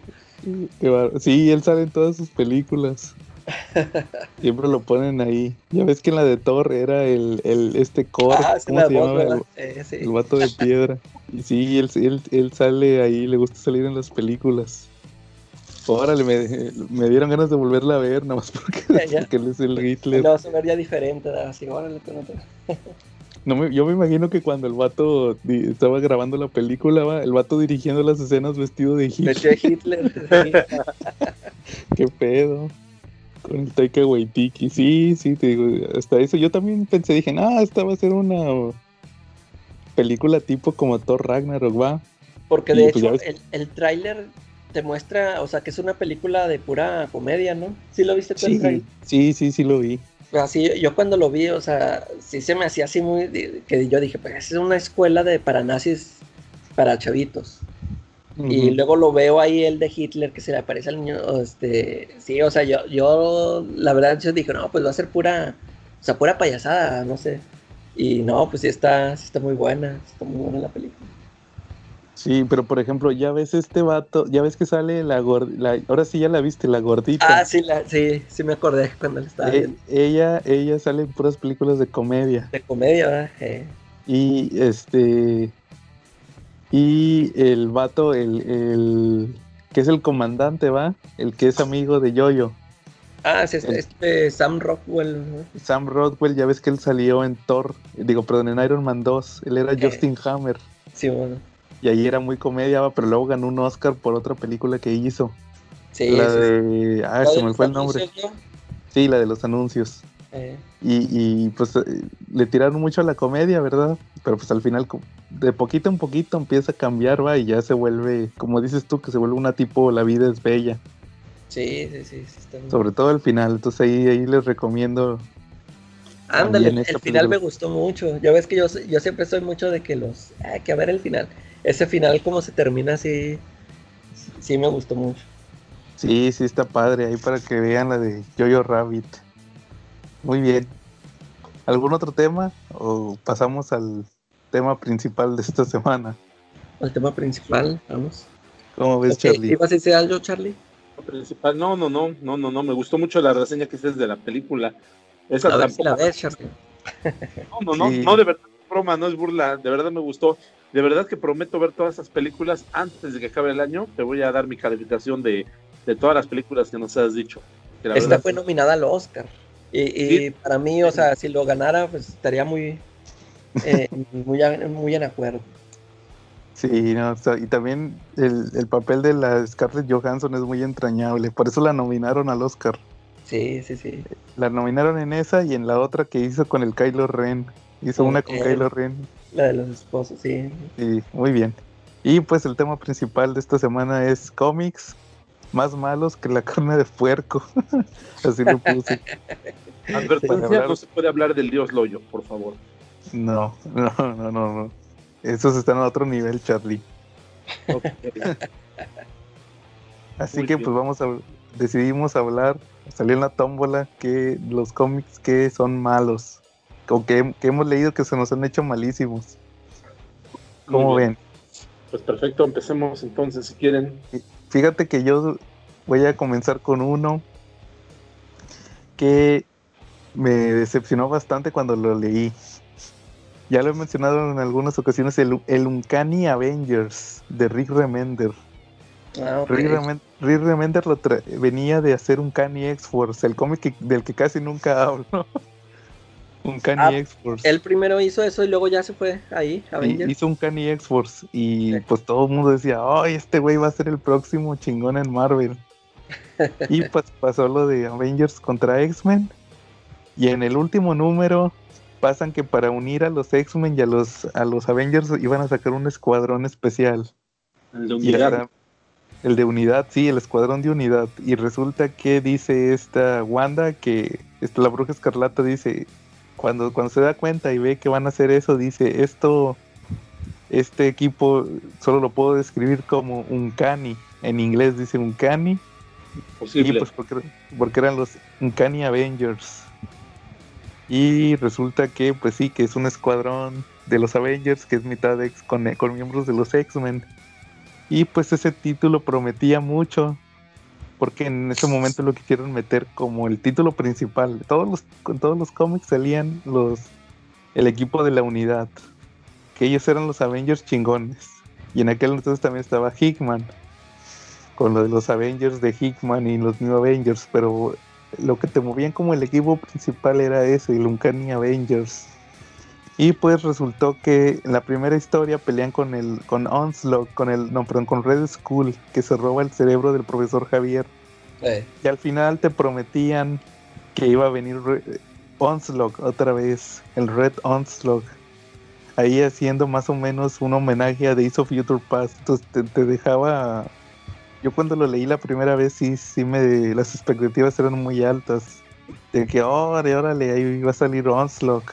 Sí, él sale en todas sus películas. Siempre lo ponen ahí. Ya ves que en la de Thor era el, el este core, ah, ¿cómo se llama? El, vato de piedra. Y sí, él, él, él, sale ahí, le gusta salir en las películas. Órale, me, me dieron ganas de volverla a ver, nada más porque, él es el Hitler. No, se vería diferente, así, órale, no me, yo me imagino que cuando el vato estaba grabando la película, el vato dirigiendo las escenas vestido de Hitler. Vestido de Hitler. Qué pedo. Con el Taika Waititi, sí, sí, te digo, hasta eso yo también pensé, dije, ah, esta va a ser una película tipo como Thor Ragnarok, va. Porque de pues, hecho el, el tráiler te muestra, o sea, que es una película de pura comedia, ¿no? ¿Sí lo viste tú sí, Sí, sí, sí lo vi. Así, yo cuando lo vi, o sea, sí se me hacía así muy, que yo dije, pues es una escuela de para nazis, para chavitos. Y luego lo veo ahí el de Hitler que se le aparece al niño. Este, sí, o sea, yo, yo la verdad yo dije, no, pues va a ser pura, o sea, pura payasada, no sé. Y no, pues sí está, sí está muy buena, está muy buena la película. Sí, pero por ejemplo, ya ves este vato, ya ves que sale la gordita, ahora sí ya la viste, la gordita. Ah, sí, la, sí, sí me acordé cuando le estaba eh, viendo. Ella, ella sale en puras películas de comedia. De comedia, ¿verdad? Y este, y el vato, el, el que es el comandante, ¿va? El que es amigo de Yoyo. Ah, sí, este, este Sam Rockwell. Sam Rockwell, ya ves que él salió en Thor, digo, perdón, en Iron Man 2. Él era eh. Justin Hammer. Sí, bueno. Y ahí era muy comedia, pero luego ganó un Oscar por otra película que hizo. Sí, la de. Ah, se me fue el nombre. Sí, la de los anuncios. Eh. Y, pues eh, le tiraron mucho a la comedia, ¿verdad? Pero pues al final, de poquito en poquito empieza a cambiar, va, y ya se vuelve, como dices tú, que se vuelve una tipo La vida es bella. Sí, sí, sí. Sobre todo al final, entonces ahí, ahí les recomiendo. Ándale, el final me gustó mucho. Ya ves que yo, yo siempre soy mucho de que los. Hay ah, que ver el final. Ese final, como se termina así. Sí, me gustó mucho. Sí, sí, está padre. Ahí para que vean la de Jojo Rabbit. Muy bien. ¿Algún otro tema? ¿O pasamos al tema principal de esta semana? Al tema principal, vamos. ¿Cómo ves, Charlie? ¿Ibas a decir algo, Charlie? Principal, no, no, no, no, no, no, me gustó mucho la reseña que hiciste de la película. Esa a ver la ves, Charlie. No, no, no, no, de verdad, broma, no es burla, de verdad me gustó. De verdad que prometo ver todas esas películas antes de que acabe el año. Te voy a dar mi calificación de, de todas las películas que nos has dicho. Esta fue nominada al Oscar. Y, para mí, o sea, si lo ganara, pues estaría muy, eh, muy, muy en acuerdo. Sí, no, y también el, papel de la Scarlett Johansson es muy entrañable, por eso la nominaron al Oscar. Sí, sí, sí. La nominaron en esa y en la otra que hizo con el Kylo Ren. Hizo una con Kylo Ren. La de los esposos, sí. Sí, muy bien. Y pues el tema principal de esta semana es cómics más malos que la carne de puerco. Así lo puse. Advertencia, no se puede hablar del dios Loyo, por favor. No, no, no, no, no. Esos están a otro nivel, Charlie. Así que pues vamos a decidimos hablar, salió en la tómbola que los cómics que son malos o que, hemos leído que se nos han hecho malísimos. ¿Cómo ven? Pues perfecto, empecemos entonces si quieren. Fíjate que yo voy a comenzar con uno que me decepcionó bastante cuando lo leí. Ya lo he mencionado en algunas ocasiones, el, el Uncanny Avengers de Rick Remender. Ah, Rick, Remender, venía de hacer Uncanny X-Force, el cómic del que casi nunca hablo. Uncanny ah, X-Force. Él primero hizo eso y luego ya se fue ahí, Avengers. Hizo Uncanny X-Force y pues todo el mundo decía, ay, este güey va a ser el próximo chingón en Marvel. y pues pasó lo de Avengers contra X-Men y en el último número pasan que para unir a los X-Men y a los, a los Avengers iban a sacar un escuadrón especial. El de unidad. el de unidad, sí, el escuadrón de unidad. Y resulta que dice esta Wanda que esta, la bruja escarlata dice, cuando, cuando se da cuenta y ve que van a hacer eso, dice, esto, este equipo solo lo puedo describir como un cani. En inglés dice un cani. Posible. Y pues porque, porque eran los Uncanny Avengers. Y resulta que, pues sí, que es un escuadrón de los Avengers, que es mitad de ex, con, con miembros de los X-Men. Y pues ese título prometía mucho, porque en ese momento lo quisieron meter como el título principal. Todos los, con todos los cómics salían los el equipo de la unidad, que ellos eran los Avengers chingones. Y en aquel entonces también estaba Hickman, con lo de los Avengers de Hickman y los New Avengers, pero lo que te movían como el equipo principal era ese, el Uncanny Avengers. Y pues resultó que en la primera historia pelean con el con Onslaught, con el no, perdón, con Red Skull, que se roba el cerebro del profesor Javier. Y al final te prometían que iba a venir Onslaught otra vez, el Red Onslaught. Ahí haciendo más o menos un homenaje a Days of Future Past. Entonces te dejaba yo cuando lo leí la primera vez sí, sí me las expectativas eran muy altas. De que órale, órale, ahí iba a salir Onslaught.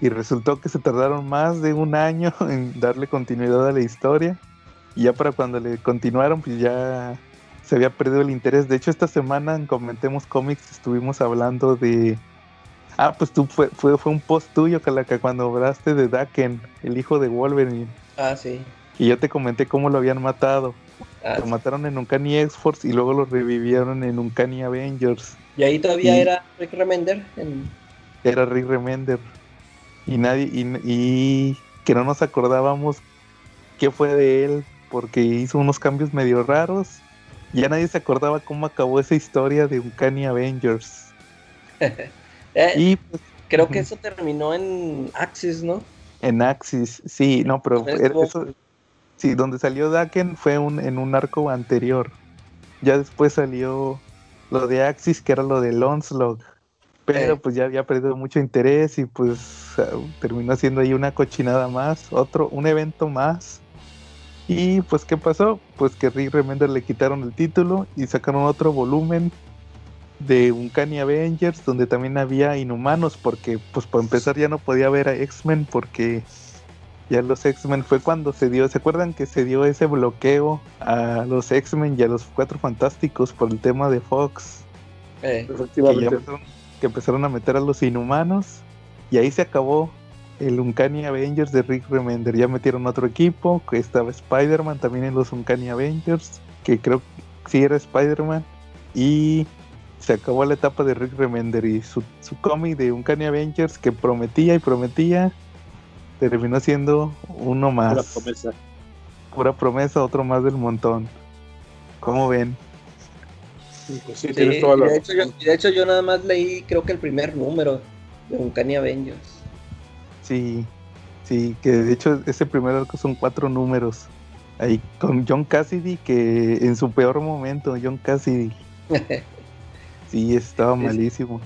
Y resultó que se tardaron más de un año en darle continuidad a la historia. Y ya para cuando le continuaron, pues ya se había perdido el interés. De hecho, esta semana en Comentemos Comics estuvimos hablando de. Ah, pues tú fue, fue, fue un post tuyo, Calaca, cuando hablaste de Daken, el hijo de Wolverine. Ah, sí. Y yo te comenté cómo lo habían matado. Ah, lo mataron en Uncanny X-Force y luego lo revivieron en Uncanny Avengers. ¿Y ahí todavía era Rick Remender? Era Rick Remender. Y nadie, y, que no nos acordábamos qué fue de él, porque hizo unos cambios medio raros Ya nadie se acordaba cómo acabó esa historia de Uncanny Avengers. Eh, y pues, creo que eso terminó en Axis, ¿no? En Axis, sí, no, pero eso, sí, donde salió Daken fue un, en un arco anterior. Ya después salió lo de Axis, que era lo de Onslaught. Pero eh. pues ya había perdido mucho interés y pues terminó siendo ahí una cochinada más, otro, un evento más. Y pues ¿qué pasó? Pues que Rick Remender le quitaron el título y sacaron otro volumen de Uncanny Avengers donde también había inhumanos porque pues por empezar ya no podía ver a X-Men porque ya los X-Men fue cuando se dio, ¿se acuerdan que se dio ese bloqueo a los X-Men y a los Cuatro Fantásticos por el tema de Fox? Eh, que empezaron a meter a los inhumanos y ahí se acabó el Uncanny Avengers de Rick Remender. Ya metieron otro equipo, que estaba Spider-Man también en los Uncanny Avengers, que creo que sí era Spider-Man. Y se acabó la etapa de Rick Remender y su, su cómic de Uncanny Avengers que prometía y prometía, terminó siendo uno más. Pura promesa. Pura promesa, otro más del montón. ¿Cómo ven? Pues de, hecho, yo, de hecho yo nada más leí creo que el primer número de Uncanny Avengers. Sí, sí, que de hecho ese primer arco son cuatro números. Ahí con John Cassidy, que en su peor momento, John Cassidy. sí, estaba malísimo.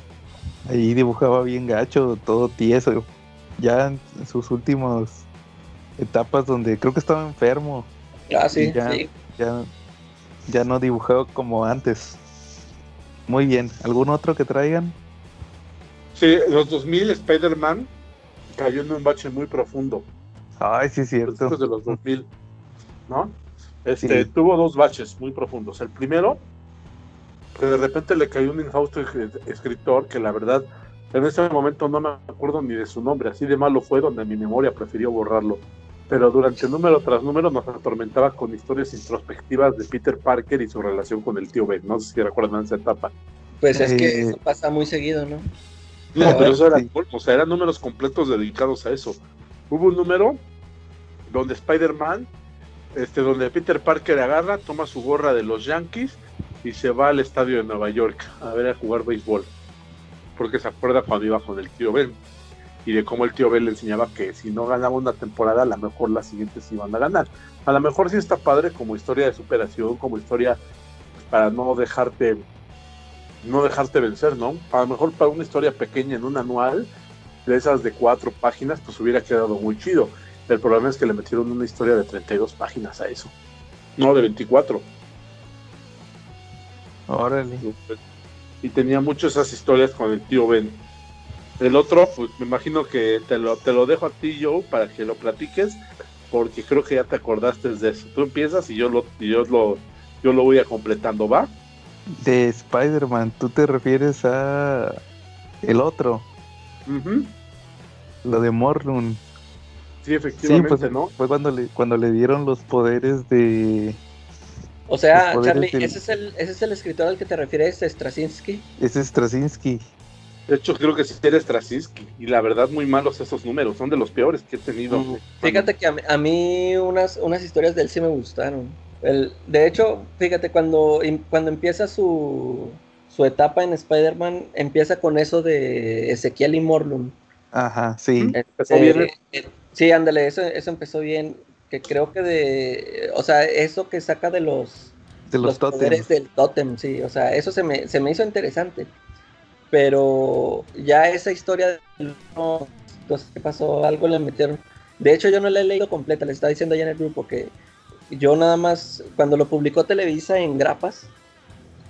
Ahí dibujaba bien gacho, todo tieso. Ya en sus últimas etapas donde creo que estaba enfermo. Ah, sí, ya, sí. Ya, ya no dibujaba como antes. Muy bien. ¿Algún otro que traigan? Sí, los 2000 Spider-Man cayó en un bache muy profundo. Ay, sí, cierto. Después de los 2000, ¿no? Este, tuvo dos baches muy profundos. El primero, que de repente le cayó un infausto escritor que la verdad, en ese momento no me acuerdo ni de su nombre, así de malo fue donde mi memoria prefirió borrarlo. Pero durante número tras número nos atormentaba con historias introspectivas de Peter Parker y su relación con el tío Ben. No sé si recuerdan esa etapa. Pues es que eso pasa muy seguido, ¿no? No, pero eso era, o sea, eran números completos dedicados a eso. Hubo un número donde Spider-Man, este, donde Peter Parker agarra, toma su gorra de los Yankees y se va al estadio de Nueva York a ver a jugar béisbol. Porque se acuerda cuando iba con el tío Ben y de cómo el tío Ben le enseñaba que si no ganaba una temporada, a lo mejor las siguientes iban a ganar. A lo mejor sí está padre como historia de superación, como historia para no dejarte no dejarte vencer, ¿no? A lo mejor para una historia pequeña en un anual, de esas de cuatro páginas, pues hubiera quedado muy chido. El problema es que le metieron una historia de 32 páginas a eso. No, de 24. Órale. Y tenía muchas esas historias con el tío Ben. El otro, pues me imagino que te lo, te lo dejo a ti, Joe, para que lo platiques, porque creo que ya te acordaste de eso. Tú empiezas y yo lo, yo lo, yo lo voy a completando, ¿va? de Spider-Man, tú te refieres a el otro. Lo de Morlun. Sí, efectivamente, pues, ¿no? Fue cuando le, cuando le dieron los poderes de. O sea, Charlie, ¿ese, es el, ¿ese es el escritor al que te refieres, Straczynski? Ese es Straczynski. De hecho, creo que sí eres Straczynski. Y la verdad, muy malos esos números. Son de los peores que he tenido. Fíjate que a, a mí unas, unas historias de él sí me gustaron. El, de hecho, fíjate, cuando, cuando empieza su, su etapa en Spider-Man, empieza con eso de Ezequiel y Morlun. Ajá, sí. empezó bien. Eh, eh, sí, ándale, eso, eso empezó bien. Que creo que de. O sea, eso que saca de los. De los, poderes del tótem, sí. O sea, eso se me, se me hizo interesante. Pero ya esa historia de. Entonces, ¿qué pasó? Algo le metieron. De hecho, yo no la he leído completa, le estaba diciendo ya en el grupo que yo nada más, cuando lo publicó Televisa en grapas,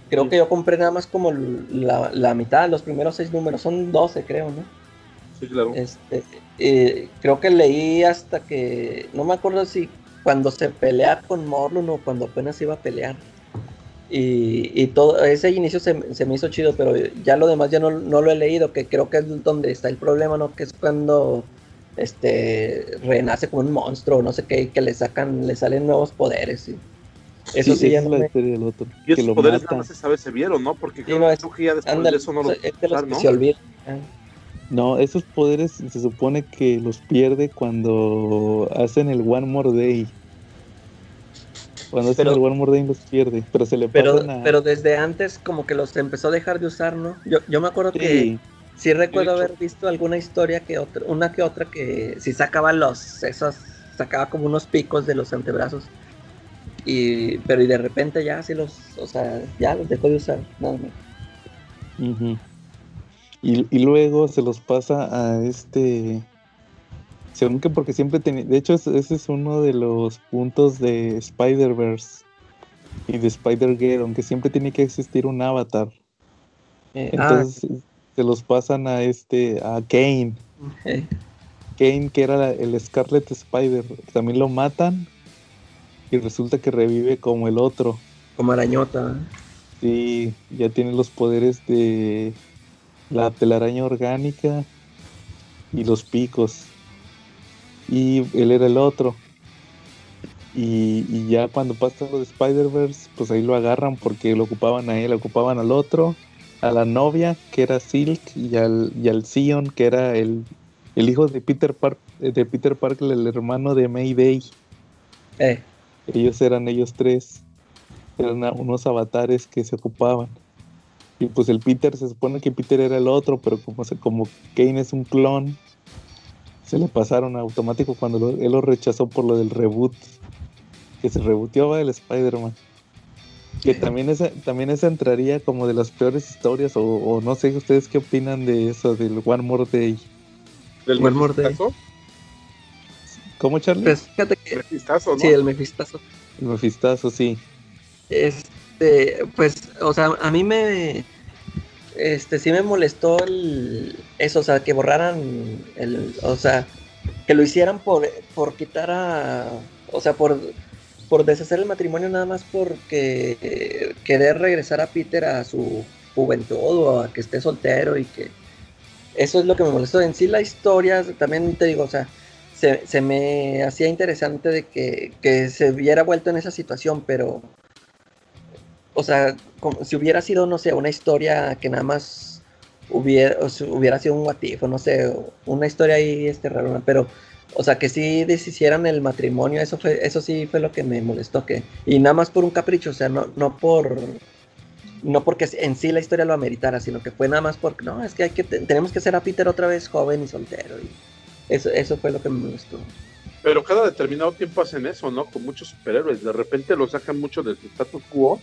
creo que yo compré nada más como la, la, mitad, los primeros seis números, son 12 creo, ¿no? Sí, claro. Este, eh, creo que leí hasta que, no me acuerdo si cuando se pelea con Morlun o cuando apenas iba a pelear. Y, y todo ese inicio se, se, me hizo chido, pero ya lo demás ya no, no, lo he leído, que creo que es donde está el problema, ¿no? Que es cuando este renace como un monstruo, no sé qué, que le sacan, le salen nuevos poderes. Y eso sí, ya no la historia del otro. Y esos poderes nada más esa vez se vieron, ¿no? Porque creo no, que ya después de eso no lo es de los ¿no? se olvida. No, esos poderes se supone que los pierde cuando hacen el One More Day. Cuando pero, el One More Day los pierde, pero se le pero, Pero desde antes como que los empezó a dejar de usar, ¿no? Yo, yo me acuerdo que sí recuerdo haber visto alguna historia que otra, una que otra que si sacaba los, esos, sacaba como unos picos de los antebrazos. Y, pero y de repente ya sí los, o sea, ya los dejó de usar, nada más. y, y luego se los pasa a este según que porque siempre tenía. De hecho, ese es uno de los puntos de Spider-Verse y de Spider-Girl, aunque siempre tiene que existir un avatar. Eh, ah. Entonces se los pasan a este. a Kane. Kane, que era el Scarlet Spider. También lo matan. Y resulta que revive como el otro. Como arañota. Sí, ya tiene los poderes de la telaraña orgánica y los picos y él era el otro. Y, ya cuando pasa lo de Spider-Verse, pues ahí lo agarran porque lo ocupaban a él, ocupaban al otro, a la novia, que era Silk, y al, y al Sion, que era el, el hijo de Peter, Park, de Peter Parker, el hermano de Mayday. Eh. Ellos eran ellos tres. Eran unos avatares que se ocupaban. Y pues el Peter, se supone que Peter era el otro, pero como, como Kane es un clon, se le pasaron automático cuando él lo rechazó por lo del reboot. Que se rebooteaba el Spider-Man. Que también esa, también esa entraría como de las peores historias, o, no sé ustedes qué opinan de eso, del One More Day. ¿Del One More Day? ¿Cómo, Charlie? Pues fíjate que... ¿no? Sí, el Mefistazo. El Mefistazo, sí. Este, pues, o sea, a mí me este sí me molestó el, eso, o sea, que borraran el, o sea, que lo hicieran por, por quitar a, o sea, por, por deshacer el matrimonio nada más porque querer regresar a Peter a su juventud o a que esté soltero y que eso es lo que me molestó. En sí la historia, también te digo, o sea, se, se me hacía interesante de que, que se hubiera vuelto en esa situación, pero o sea, como si hubiera sido, no sé, una historia que nada más hubiera, hubiera sido un guatifo, no sé, una historia ahí este raro, pero, o sea, que sí deshicieran el matrimonio, eso fue, eso sí fue lo que me molestó, que, y nada más por un capricho, o sea, no, no por, no porque en sí la historia lo ameritara, sino que fue nada más porque, no, es que hay que, tenemos que hacer a Peter otra vez joven y soltero, y eso, eso fue lo que me molestó. Pero cada determinado tiempo hacen eso, ¿no? Con muchos superhéroes. De repente lo sacan mucho del status quo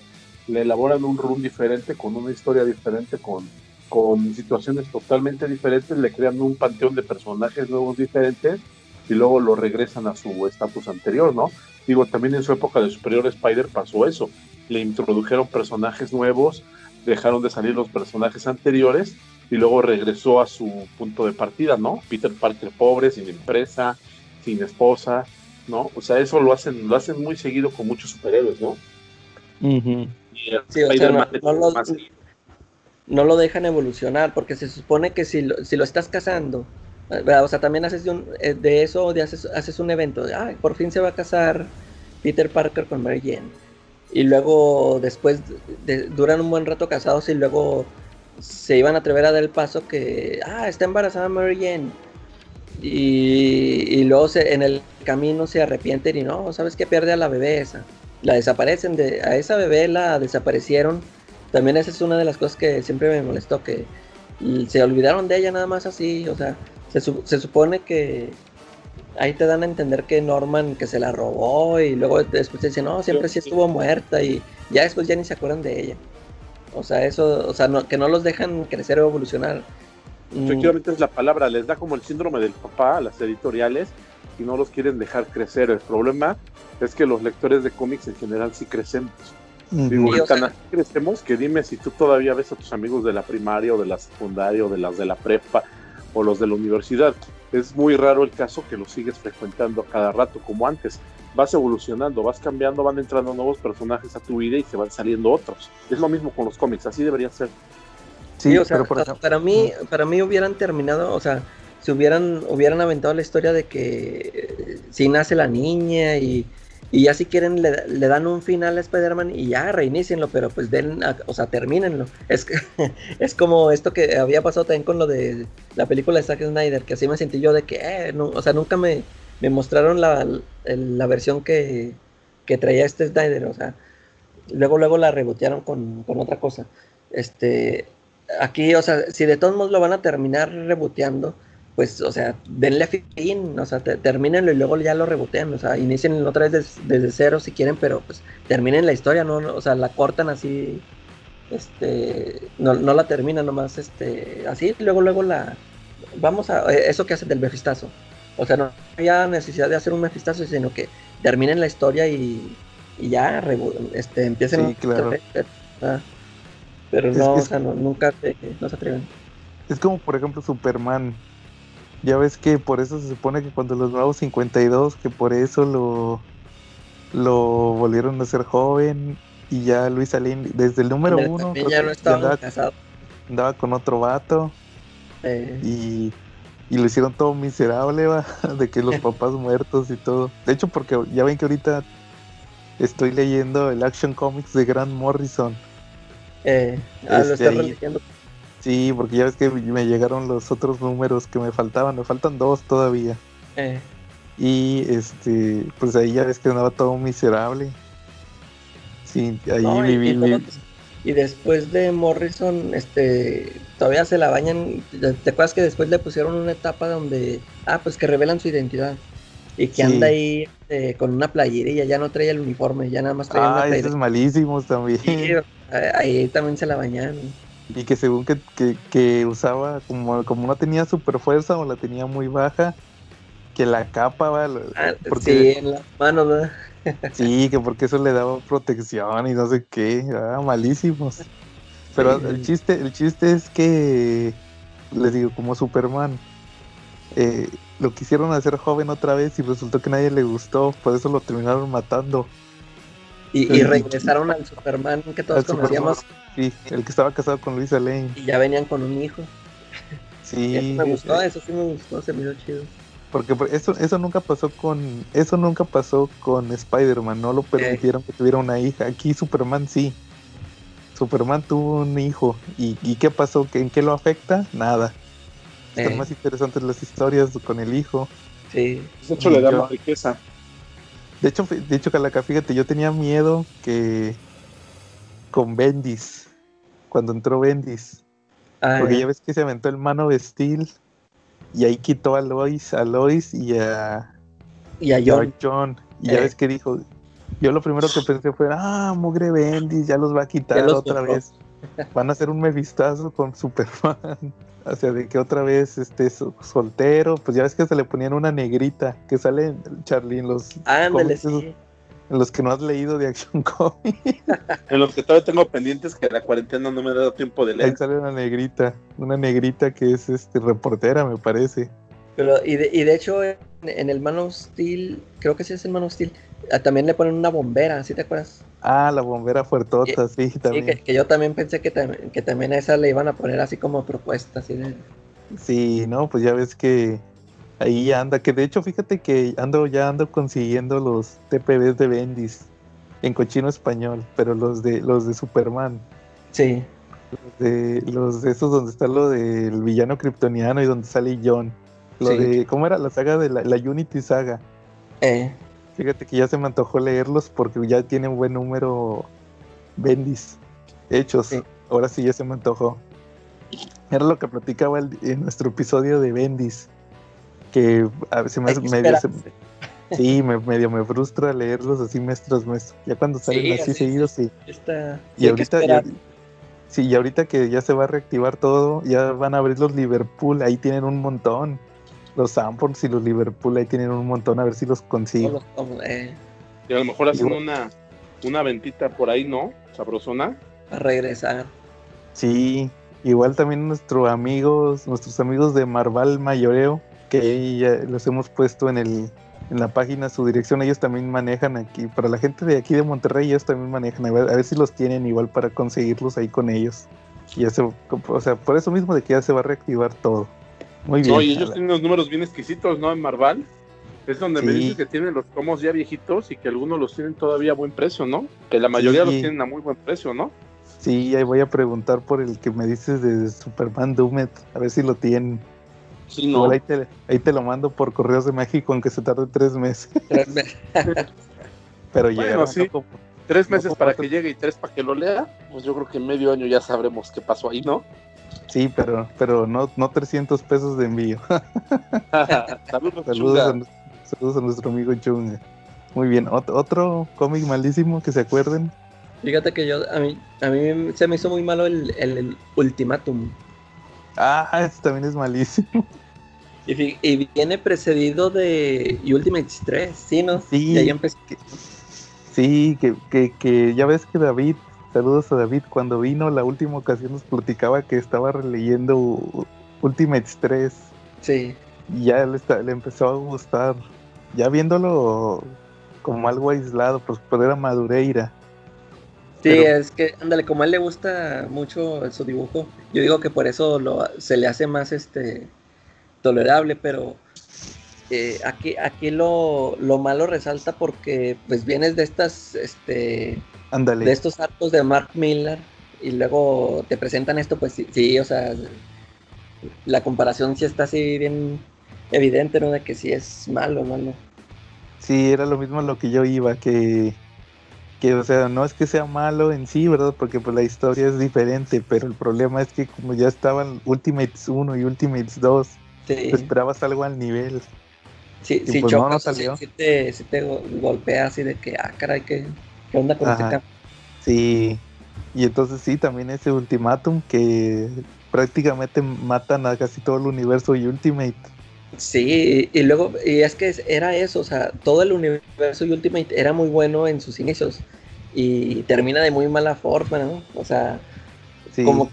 le elaboran un run diferente, con una historia diferente, con, con situaciones totalmente diferentes, le crean un panteón de personajes nuevos diferentes y luego lo regresan a su estatus anterior, ¿no? Digo, también en su época de Superior Spider pasó eso. Le introdujeron personajes nuevos, dejaron de salir los personajes anteriores y luego regresó a su punto de partida, ¿no? Peter Parker pobre, sin empresa, sin esposa, ¿no? O sea, eso lo hacen, lo hacen muy seguido con muchos superhéroes, ¿no? No, lo, dejan evolucionar, porque se supone que si lo, si lo estás casando, o sea, también haces de, un, eh, de eso, de haces, haces un evento, de, por fin se va a casar Peter Parker con Mary Jane. Y luego después duran un buen rato casados y luego se iban a atrever a dar el paso que, ah, está embarazada Mary Jane. Y, luego en el camino se arrepienten y no, ¿sabes que Pierde a la bebé esa la desaparecen, de, a esa bebé la desaparecieron. También esa es una de las cosas que siempre me molestó, que se olvidaron de ella nada más así, o sea, se, se supone que ahí te dan a entender que Norman que se la robó y luego después te dicen, no, siempre sí estuvo muerta y ya después ya ni se acuerdan de ella. O sea, eso, o sea, que no los dejan crecer o evolucionar. Mm. Efectivamente es la palabra, les da como el síndrome del papá a las editoriales y no los quieren dejar crecer. El problema es que los lectores de cómics en general sí crecemos. Digo, crecemos que dime si tú todavía ves a tus amigos de la primaria o de la secundaria o de las de la prepa o los de la universidad. Es muy raro el caso que los sigues frecuentando cada rato como antes. Vas evolucionando, vas cambiando, van entrando nuevos personajes a tu vida y se van saliendo otros. Es lo mismo con los cómics, así debería ser. Sí, o sea, para mí, para mí hubieran terminado, o sea, si hubieran, hubieran aventado la historia de que eh, si nace la niña y, y ya si quieren le, dan un final a Spider-Man y ya reinicienlo, pero pues den, o sea, termínenlo. Es, es como esto que había pasado también con lo de la película de Zack Snyder, que así me sentí yo de que, eh, no, o sea, nunca me, me mostraron la, la versión que, que traía este Snyder, o sea, luego luego la rebotearon con, con otra cosa. Este, aquí, o sea, si de todos modos lo van a terminar reboteando, pues, o sea, denle fin, o sea, termínenlo y luego ya lo rebotean, o sea, inicien otra vez desde, cero si quieren, pero pues terminen la historia, ¿no? O sea, la cortan así, este, no, no la terminan nomás, este, así, luego, luego la, vamos a, eh, eso que hacen del mefistazo, o sea, no había necesidad de hacer un mefistazo, sino que terminen la historia y, y ya, este, empiecen sí, claro. Ah, pero no, o sea, nunca no se atreven. Es como, por ejemplo, Superman ya ves que por eso se supone que cuando los nuevos 52, que por eso lo, lo volvieron a ser joven y ya Luis Alín, desde el número uno, ya no estaba andaba, casado. andaba con otro vato y, y, lo hicieron todo miserable, de que los papás muertos y todo. De hecho, porque ya ven que ahorita estoy leyendo el Action Comics de Grant Morrison. Eh, ah, lo este, Sí, porque ya ves que me llegaron los otros números que me faltaban, me faltan dos todavía. Eh. Y este, pues ahí ya ves que andaba todo miserable. Sí, ahí viví. Y, después de Morrison, este, todavía se la bañan. ¿Te acuerdas que después le pusieron una etapa donde, ah, pues que revelan su identidad? Y que anda ahí este, con una playerilla, ya no trae el uniforme, ya nada más trae ah, esos malísimos también. Ahí también se la bañan. Y que según que, que, usaba, como, como no tenía super fuerza o la tenía muy baja, que la capa, va. Ah, sí, en las manos, ¿verdad? sí, que porque eso le daba protección y no sé qué, ah, malísimos. Pero el chiste, el chiste es que, les digo, como Superman, eh, lo quisieron hacer joven otra vez y resultó que nadie le gustó, por eso lo terminaron matando. Y, regresaron al Superman que todos conocíamos. sí, el que estaba casado con Luisa Lane. Y ya venían con un hijo. Sí. Eso me gustó, eso sí me gustó, se me hizo chido. Porque eso, eso nunca pasó con, eso nunca pasó con Spider-Man, no lo permitieron que tuviera una hija. Aquí Superman sí. Superman tuvo un hijo. ¿Y, qué pasó? ¿En qué lo afecta? Nada. Están más interesantes las historias con el hijo. Sí. De hecho, le da más riqueza. De hecho, de hecho, Calaca, fíjate, yo tenía miedo que con Bendis, cuando entró Bendis, ah, porque ya ves que se aventó el mano de Steel y ahí quitó a Lois, a Lois y a, y a John. Y ya eh. ves que dijo, yo lo primero que pensé fue, ah, mugre Bendis, ya los va a quitar otra vez. Van a hacer un mefistazo con Superman. O sea, de que otra vez esté soltero, pues ya ves que se le ponían una negrita que sale Charlie en los en los que no has leído de Action Comics. en los que todavía tengo pendientes que la cuarentena no me ha dado tiempo de leer. Ahí sale una negrita, una negrita que es este reportera, me parece. Pero, y de, y de hecho, en, el Man of Steel, creo que sí es el Man of Steel, ah, también le ponen una bombera, ¿sí te acuerdas? Ah, la bombera fuertota, sí, también. Sí, que, yo también pensé que, que también a esa le iban a poner así como propuesta, así de... Sí, no, pues ya ves que ahí anda, que de hecho fíjate que ando ya ando consiguiendo los TPBs de Bendis en cochino español, pero los de los de Superman. Sí. Los de, los de esos donde está lo del villano kryptoniano y donde sale John. Lo de, ¿cómo era la saga de la, la Unity Saga? Eh. Fíjate que ya se me antojó leerlos porque ya tiene un buen número Bendis hechos. Ahora sí ya se me antojó. Era lo que platicaba en nuestro episodio de Bendis. Que a veces me, medio, sí, me, medio me frustra leerlos así mes tras mes. Ya cuando salen así, seguidos, sí. y ahorita, sí, y ahorita que ya se va a reactivar todo, ya van a abrir los Liverpool, ahí tienen un montón los Sanford y los Liverpool ahí tienen un montón, a ver si los consigo. Eh. Y a lo mejor hacen una, una ventita por ahí, ¿no? Sabrosona. A regresar. Sí, igual también nuestros amigos, nuestros amigos de Marval Mayoreo, que ya los hemos puesto en el en la página su dirección, ellos también manejan aquí, para la gente de aquí de Monterrey, ellos también manejan, a ver, a ver si los tienen igual para conseguirlos ahí con ellos. Y ya se, o sea, por eso mismo de que ya se va a reactivar todo. Muy bien. No, y ellos tienen unos números bien exquisitos, ¿no? En Marval. Es donde me dicen que tienen los tomos ya viejitos y que algunos los tienen todavía a buen precio, ¿no? Que la mayoría los tienen a muy buen precio, ¿no? Sí, ahí voy a preguntar por el que me dices de Superman Doomed, a ver si lo tienen. Sí, no. Ahí te, ahí te, lo mando por correos de México, aunque se tarde tres meses. Pero bueno, sí. tres meses para que llegue y tres para que lo lea, pues yo creo que en medio año ya sabremos qué pasó ahí, ¿no? Sí, pero, pero no, no 300 pesos de envío. saludos, saludos, a, nuestro amigo Chunga. Muy bien, otro cómic malísimo que se acuerden. Fíjate que yo, a mí, a mí se me hizo muy malo el, el, Ultimatum. Ah, este también es malísimo. Y, viene precedido de Ultimates 3, ¿sí, no? Sí. Y ahí empecé. Sí, que, que, que ya ves que David, saludos a David, cuando vino la última ocasión nos platicaba que estaba releyendo Ultimates 3. Sí. Y ya le, le empezó a gustar. Ya viéndolo como algo aislado, pues, pero era Madureira. Sí, es que, ándale, como a él le gusta mucho su dibujo, yo digo que por eso lo, se le hace más este tolerable, pero eh, aquí, aquí lo, malo resalta porque pues vienes de estas, este, de estos actos de Mark Miller y luego te presentan esto, pues sí, o sea, la comparación sí está así bien evidente, ¿no? De que sí es malo, malo. Sí, era lo mismo lo que yo iba, que que o sea, no es que sea malo en sí, ¿verdad? Porque pues la historia es diferente, pero el problema es que como ya estaban Ultimates 1 y Ultimates 2, esperabas algo al nivel. Sí, sí, pues no, salió. Sí, te, te, golpea así de que, ah, caray, ¿qué, qué onda con este Sí, y entonces sí, también ese ultimátum que prácticamente matan a casi todo el universo y Ultimate. Sí, y, luego, y es que era eso, o sea, todo el universo Ultimate era muy bueno en sus inicios y termina de muy mala forma, ¿no? O sea, como,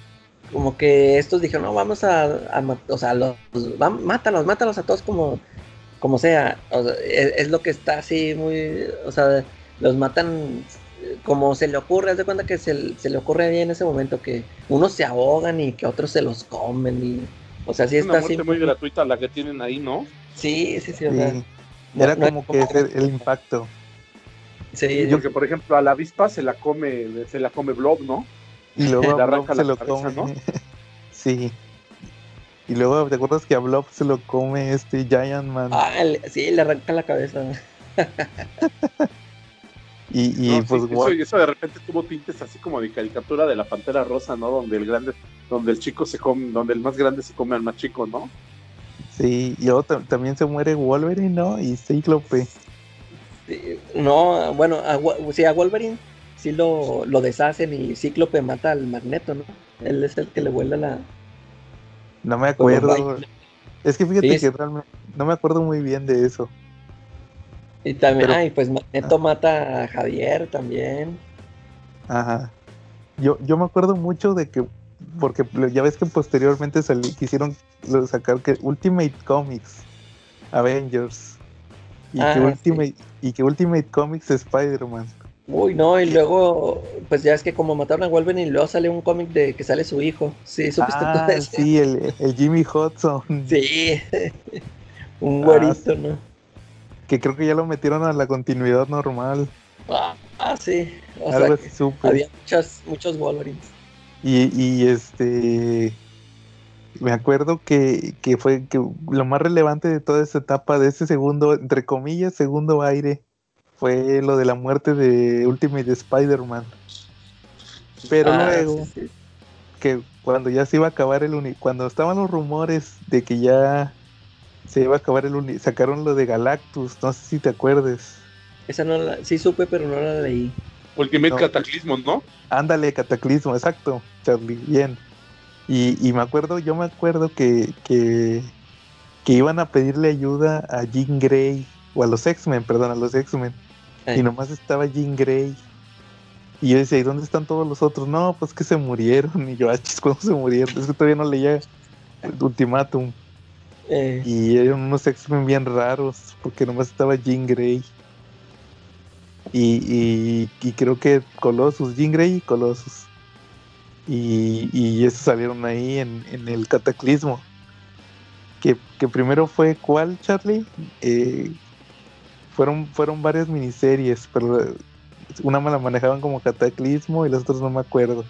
como que estos dijeron, no, vamos a, o sea, los, mátalos, mátalos a todos como, como sea, es, lo que está así muy, o sea, los matan como se le ocurre, haz de cuenta que se, se le ocurre bien en ese momento que unos se ahogan y que otros se los comen y o sea, sí está así. muy gratuita la que tienen ahí, ¿no? Sí, sí, sí. Era como que el, impacto. Sí, porque por ejemplo a la avispa se la come, se la come Blob, ¿no? Y luego a Blob se lo come. ¿no? sí. Y luego, ¿te acuerdas que a Blob se lo come este Giant Man? Ah, sí, le arranca la cabeza. y, y pues eso, de repente tuvo tintes así como de caricatura de la pantera rosa, ¿no? Donde el grande donde el chico se come, donde el más grande se come al más chico, ¿no? Sí, y luego también se muere Wolverine, ¿no? Y Cíclope. no, bueno, a, sí, a Wolverine sí lo, lo deshacen y Cíclope mata al Magneto, ¿no? Él es el que le vuela la... No me acuerdo. Es que fíjate que realmente no me acuerdo muy bien de eso. Y también, ay, pues Magneto ah. mata a Javier también. Ajá. Yo, yo me acuerdo mucho de que porque ya ves que posteriormente quisieron sacar que Ultimate Comics, Avengers, y, que, ah, Ultimate, y que Ultimate Comics Spider-Man. Uy, no, y luego, pues ya es que como mataron a Wolverine, y luego sale un cómic de que sale su hijo. Sí, supiste ah, Sí, el, Jimmy Hudson. Sí, un güerito, ah, ¿no? Que creo que ya lo metieron a la continuidad normal. Ah, sí. O sea, había muchos, muchos Wolverines. Y, este me acuerdo que, fue que lo más relevante de toda esa etapa, de ese segundo, entre comillas, segundo aire, fue lo de la muerte de Ultimate Spider-Man. Pero ah, luego, que cuando ya se iba a acabar el uni cuando estaban los rumores de que ya se iba a acabar el uni sacaron lo de Galactus, no sé si te acuerdes. Esa no la, sí supe, pero no la leí. Ultimate Cataclismo, ¿no? Ándale, Cataclismo, exacto, Charlie, bien. Y, me acuerdo, yo me acuerdo que, que, iban a pedirle ayuda a Jean Grey, o a los X-Men, perdón, a los X-Men. Y nomás estaba Jean Grey. Y yo decía, ¿y dónde están todos los otros? No, pues que se murieron. Y yo, ah, ¿cuándo se murieron? Es que todavía no leía el Ultimatum. Eh. Y eran unos X-Men bien raros, porque nomás estaba Jean Grey. Y, creo que Colossus, Jean Grey y Colossus. Y, y esos salieron ahí en, el Cataclismo. Que, primero fue cuál, Charlie? Eh, fueron, fueron varias miniseries, pero una me la manejaban como Cataclismo y las otras no me acuerdo.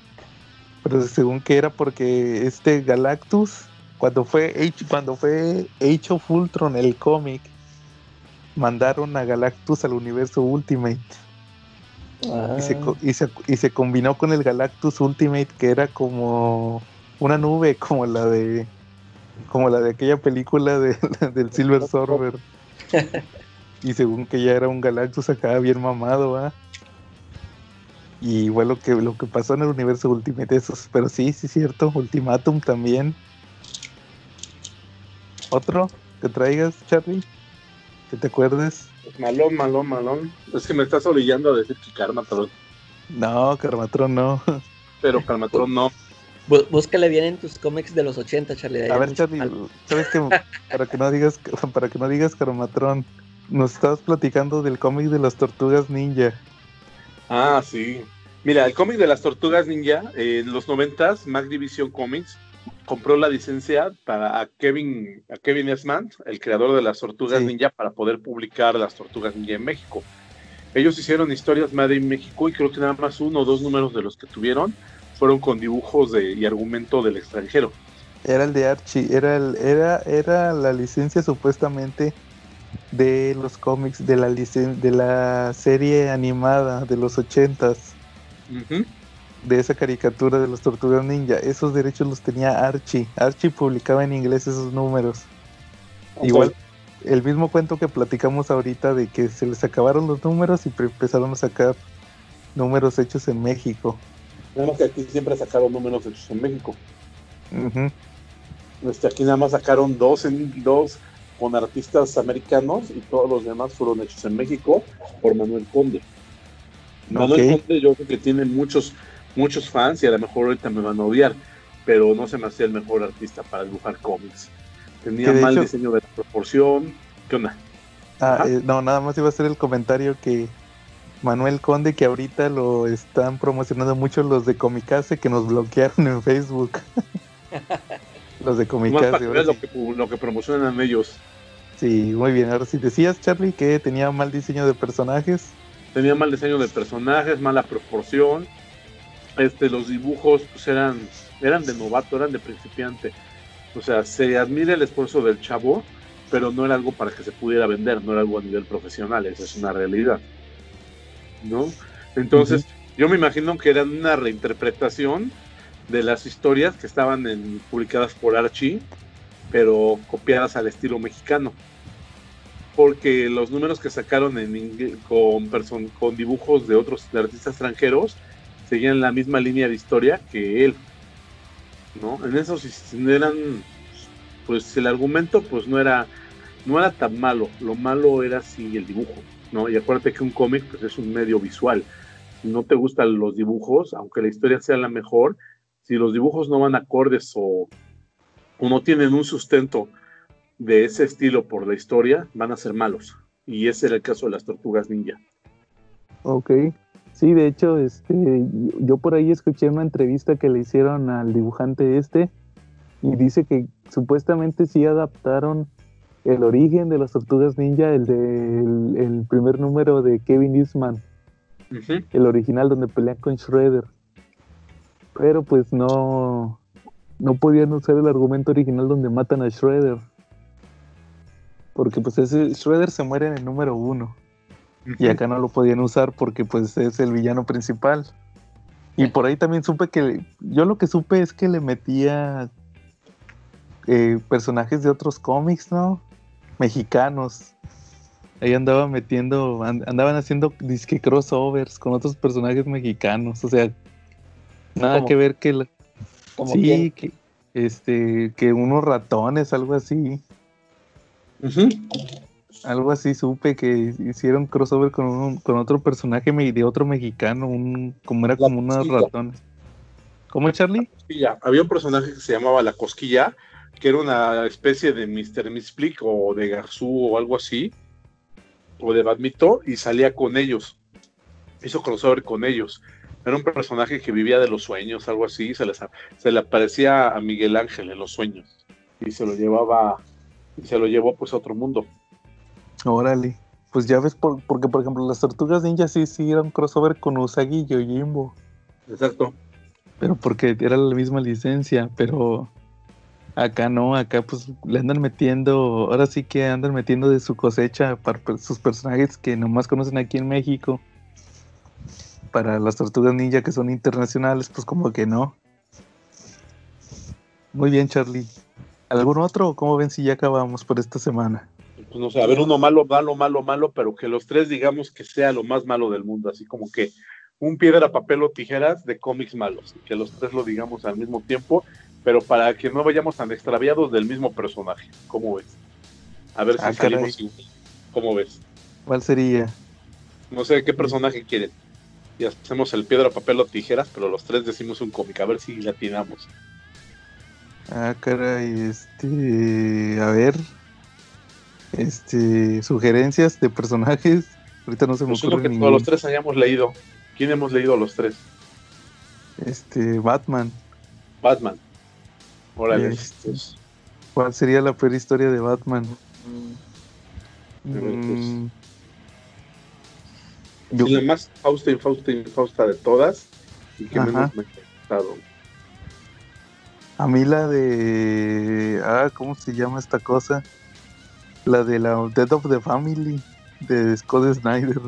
Pero según que era porque este Galactus, cuando fue H, cuando fue Age of Ultron, el cómic, mandaron a Galactus al universo Ultimate. Y, se, y, se, y se combinó con el Galactus Ultimate, que era como una nube, como la de como la de aquella película de, del Silver Surfer. y según que ya era un Galactus acá bien mamado. Y bueno, lo que, lo que pasó en el universo Ultimate, esos, pero sí, sí, cierto, Ultimatum también. ¿Otro que traigas, Charlie? ¿Que te acuerdes? Malón, malón, malón. Es que me estás orillando a decir que Carmatron. No, Carmatron no. Pero Carmatron no. Búscale bien en tus cómics de los 80, Charlie. A ver, Charlie, ¿sabes qué? para que no digas, para que no digas Carmatron, nos estabas platicando del cómic de las tortugas ninja. Ah, sí. Mira, el cómic de las Tortugas Ninja, en los noventas, Mac Division Comics compró la licencia para Kevin, a Kevin Esman, el creador de las Tortugas Ninja, para poder publicar las Tortugas Ninja en México. Ellos hicieron historias Made in México y creo que nada más uno o dos números de los que tuvieron fueron con dibujos de, y argumento del extranjero. Era el de Archie, era, el, era, era la licencia supuestamente de los cómics de la, de la serie animada de los ochentas de esa caricatura de las tortugas ninja. Esos derechos los tenía Archie. Archie publicaba en inglés esos números. Igual, el mismo cuento que platicamos ahorita de que se les acabaron los números y empezaron a sacar números hechos en México. Vemos que aquí siempre sacaron números hechos en México. este, aquí nada más sacaron dos en dos con artistas americanos y todos los demás fueron hechos en México por Manuel Conde. Manuel Conde yo creo que tiene muchos, muchos fans y a lo mejor ahorita me van a odiar, pero no se me hacía el mejor artista para dibujar cómics. Tenía mal diseño de proporción. ¿Qué onda? Ah, eh, no, nada más iba a hacer el comentario que Manuel Conde, que ahorita lo están promocionando mucho los de Comicase que nos bloquearon en Facebook. los de Comicase. Lo, que, lo que promocionan ellos. Sí, muy bien. Ahora, si decías, Charlie, que tenía mal diseño de personajes tenía mal diseño de personajes, mala proporción. Este, los dibujos pues eran, eran de novato, eran de principiante. O sea, se admira el esfuerzo del chavo, pero no era algo para que se pudiera vender, no era algo a nivel profesional, esa es una realidad. ¿No? Entonces, yo me imagino que eran una reinterpretación de las historias que estaban en, publicadas por Archie, pero copiadas al estilo mexicano porque los números que sacaron en con, con dibujos de otros artistas extranjeros seguían la misma línea de historia que él. ¿no? En esos eran, pues el argumento pues no era, no era tan malo, lo malo era sí el dibujo, ¿no? Y acuérdate que un cómic pues es un medio visual. Si no te gustan los dibujos, aunque la historia sea la mejor, si los dibujos no van acordes o, o no tienen un sustento de ese estilo por la historia van a ser malos. Y ese era el caso de las tortugas ninja. Ok. Sí, de hecho, este, yo por ahí escuché una entrevista que le hicieron al dibujante este y dice que supuestamente sí adaptaron el origen de las tortugas ninja, el del el primer número de Kevin Eastman, el original donde pelean con Shredder. Pero pues no, no podían usar el argumento original donde matan a Shredder. Porque pues ese Shredder se muere en el número uno. Y acá no lo podían usar porque pues es el villano principal. Y por ahí también supe que... Yo lo que supe es que le metía eh, personajes de otros cómics, ¿no? Mexicanos. Ahí andaba metiendo, andaban haciendo disque crossovers con otros personajes mexicanos. O sea, nada que ver que... sí, que, este, que unos ratones, algo así. Algo así supe que hicieron crossover con, con otro personaje de otro mexicano, un, como era como unos ratones. ¿Cómo, Charlie? Había un personaje que se llamaba La Cosquilla, que era una especie de Mr. Misplick o de Garzú o algo así, o de Badmito, y salía con ellos. Hizo crossover con ellos. Era un personaje que vivía de los sueños, algo así, se, se le aparecía a Miguel Ángel en los sueños y se lo llevaba y se lo llevó pues a otro mundo. Órale. Pues ya ves, porque por ejemplo las tortugas ninja sí hicieron crossover con Usagi y Yojimbo. Exacto. Pero porque era la misma licencia, pero acá no, acá pues le andan metiendo, ahora sí que andan metiendo de su cosecha para sus personajes que nomás conocen aquí en México. para las tortugas ninja que son internacionales, pues como que no. Muy bien, Charlie. ¿Algún otro cómo ven si ya acabamos por esta semana? Pues no sé, a ver, uno malo, malo, malo, malo, pero que los tres digamos que sea lo más malo del mundo, así como que un piedra, papel o tijeras de cómics malos, que los tres lo digamos al mismo tiempo, pero para que no vayamos tan extraviados del mismo personaje. ¿Cómo ves? A ver si ah, salimos. ¿Cómo ves? ¿Cuál sería? No sé qué personaje quieren. Y hacemos el piedra, papel o tijeras, pero los tres decimos un cómic, a ver si la atinamos. Ah, caray, este. A ver. Este. Sugerencias de personajes. Ahorita no se me pues ocurre. que todos los tres hayamos leído. ¿Quién hemos leído los tres? Este. Batman. Batman. Órale. Este, ¿Cuál sería la peor historia de Batman? Mm. Yo... La más Fausta y Fausta y Fausta de todas. Y que menos me ha gustado. A mí la de. Ah, ¿cómo se llama esta cosa? La de la Dead of the Family de Scott Snyder.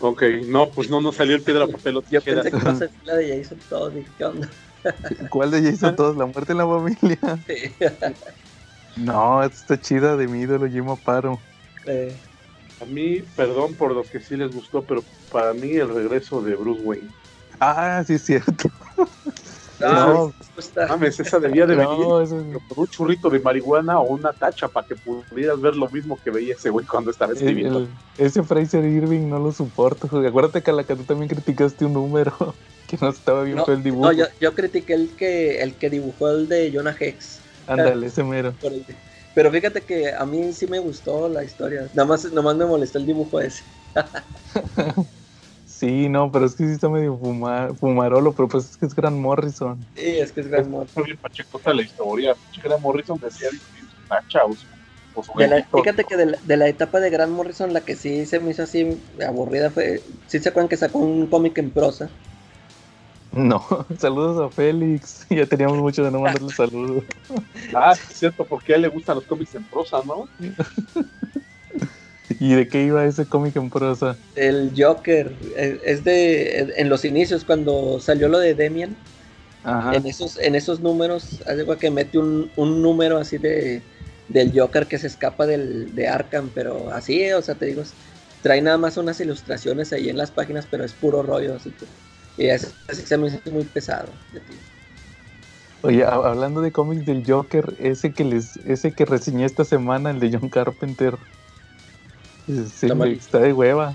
Ok, no, pues no, no salió el piedra papel o Yo pensé que la de Jason Todd, ¿qué onda? ¿Cuál de Jason Todd? ¿La muerte en la familia? Sí. no, esta está chida de mi ídolo Jim Paro. A mí, perdón por los que sí les gustó, pero para mí el regreso de Bruce Wayne. Ah, sí es cierto. No, mames, esa debía de venir un churrito de marihuana o una tacha para que pudieras ver lo mismo que veía ese güey cuando estaba escribiendo. ese Fraser Irving no lo soporto. Acuérdate que a la que tú también criticaste un número que no estaba bien el dibujo. No, yo, yo, critiqué el que, el que dibujó el de Jonah Hex. Ándale, ese mero. Pero fíjate que a mí sí me gustó la historia. Nada más, nada más me molestó el dibujo ese. Sí, no, pero es que sí está medio fumarolo, pero pues es que es Gran Morrison. Sí, es que es Gran Morrison. Bien pachecota la historia. Gran Morrison decía Nacha o su, fíjate que de la, de la, etapa de Gran Morrison, la que sí se me hizo así aburrida fue. ¿Sí se acuerdan que sacó un cómic en prosa? No, saludos a Félix. Ya teníamos mucho de no mandarle saludos. ah, es cierto, porque a él le gustan los cómics en prosa, ¿no? ¿Y de qué iba ese cómic en prosa? El Joker. Es de. En los inicios, cuando salió lo de Demian. En esos, en esos números, algo que mete un, número así de del Joker que se escapa del, de Arkham, pero así, o sea, te digo, trae nada más unas ilustraciones ahí en las páginas, pero es puro rollo, así que. Y es, se me muy pesado. Oye, hablando de cómics del Joker, ese que les, ese que reseñé esta semana, el de John Carpenter, está de hueva.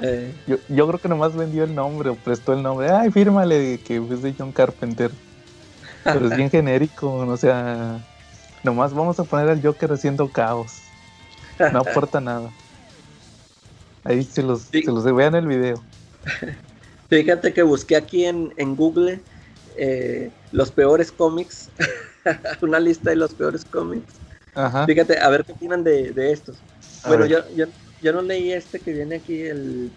Eh. Yo, yo, creo que nomás vendió el nombre o prestó el nombre. Ay, fírmale que es de John Carpenter. Pero es bien genérico, o sea, nomás vamos a poner al Joker haciendo caos. No aporta nada. Ahí se los, se los vean el video. Fíjate que busqué aquí en, en Google eh, los peores cómics. Una lista de los peores cómics. Fíjate, a ver qué opinan de, de estos. bueno, yo, yo, yo no leí este que viene aquí, el...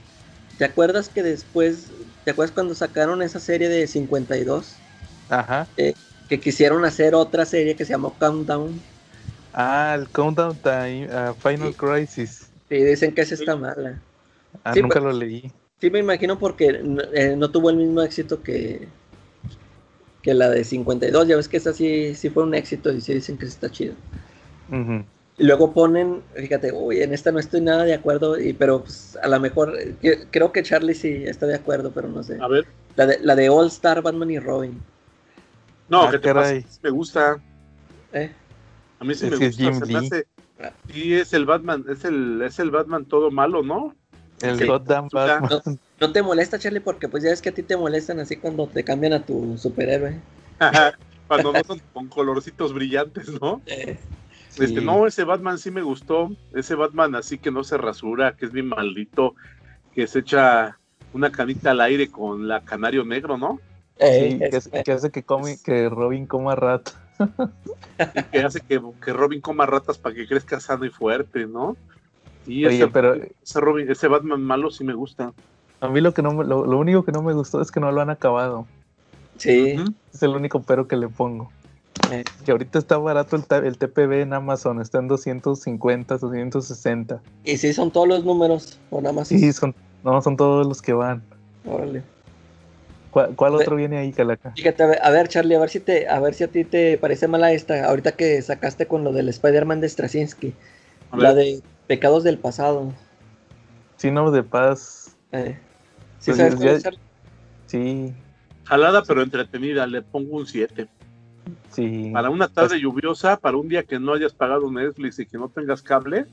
¿Te acuerdas que después, ¿te acuerdas cuando sacaron esa serie de 52? Ajá. Eh, que quisieron hacer otra serie que se llamó Countdown. Ah, el Countdown Time, uh, Final Crisis. Sí, dicen que esa está mala. Ah, nunca lo leí. Sí, me imagino porque eh, no tuvo el mismo éxito que, que la de 52. Ya ves que esa sí, sí fue un éxito y sí dicen que está chido. Y luego ponen, fíjate, uy, en esta no estoy nada de acuerdo, y, pero pues, a lo mejor, creo que Charlie sí está de acuerdo, pero no sé. A ver. La de, la de All Star, Batman y Robin. No, ah, que te pasa? Me gusta. ¿Eh? A mí sí me gusta. Se hace, sí, es el Batman, es el, es el Batman todo malo, ¿no? El Gotham Batman. No, te molesta, Charlie, porque pues ya es que a ti te molestan así cuando te cambian a tu superhéroe. cuando no son con colorcitos brillantes, ¿no? Eh. Este, no, ese Batman sí me gustó. Ese Batman así que no se rasura, que es bien maldito, que se echa una canita al aire con la canario negro, ¿no? sí, que, hace que, come, que Robin coma ratas. que hace que, Robin coma ratas para que crezca sano y fuerte, ¿no? Y ese, pero ese, Robin, ese Batman malo sí me gusta. A mí lo que no lo, único que no me gustó es que no lo han acabado. Sí. Es el único pero que le pongo. Eh, que ahorita está barato el, el, TPB en Amazon, está en 250, 260. ¿Y si son todos los números o nada más? Sí, son, No, son todos los que van. Órale. ¿Cuál, otro viene ahí, Calaca? Fíjate, a ver, Charlie, a ver si te, a ver si a ti te parece mala esta, ahorita que sacaste con lo del Spider-Man de Straczynski. La de Pecados del pasado. Sino de paz. Eh. ¿Sí pues sabes Sí. Jalada pero entretenida, le pongo un 7. Sí. Para una tarde lluviosa, para un día que no hayas pagado Netflix y que no tengas cable,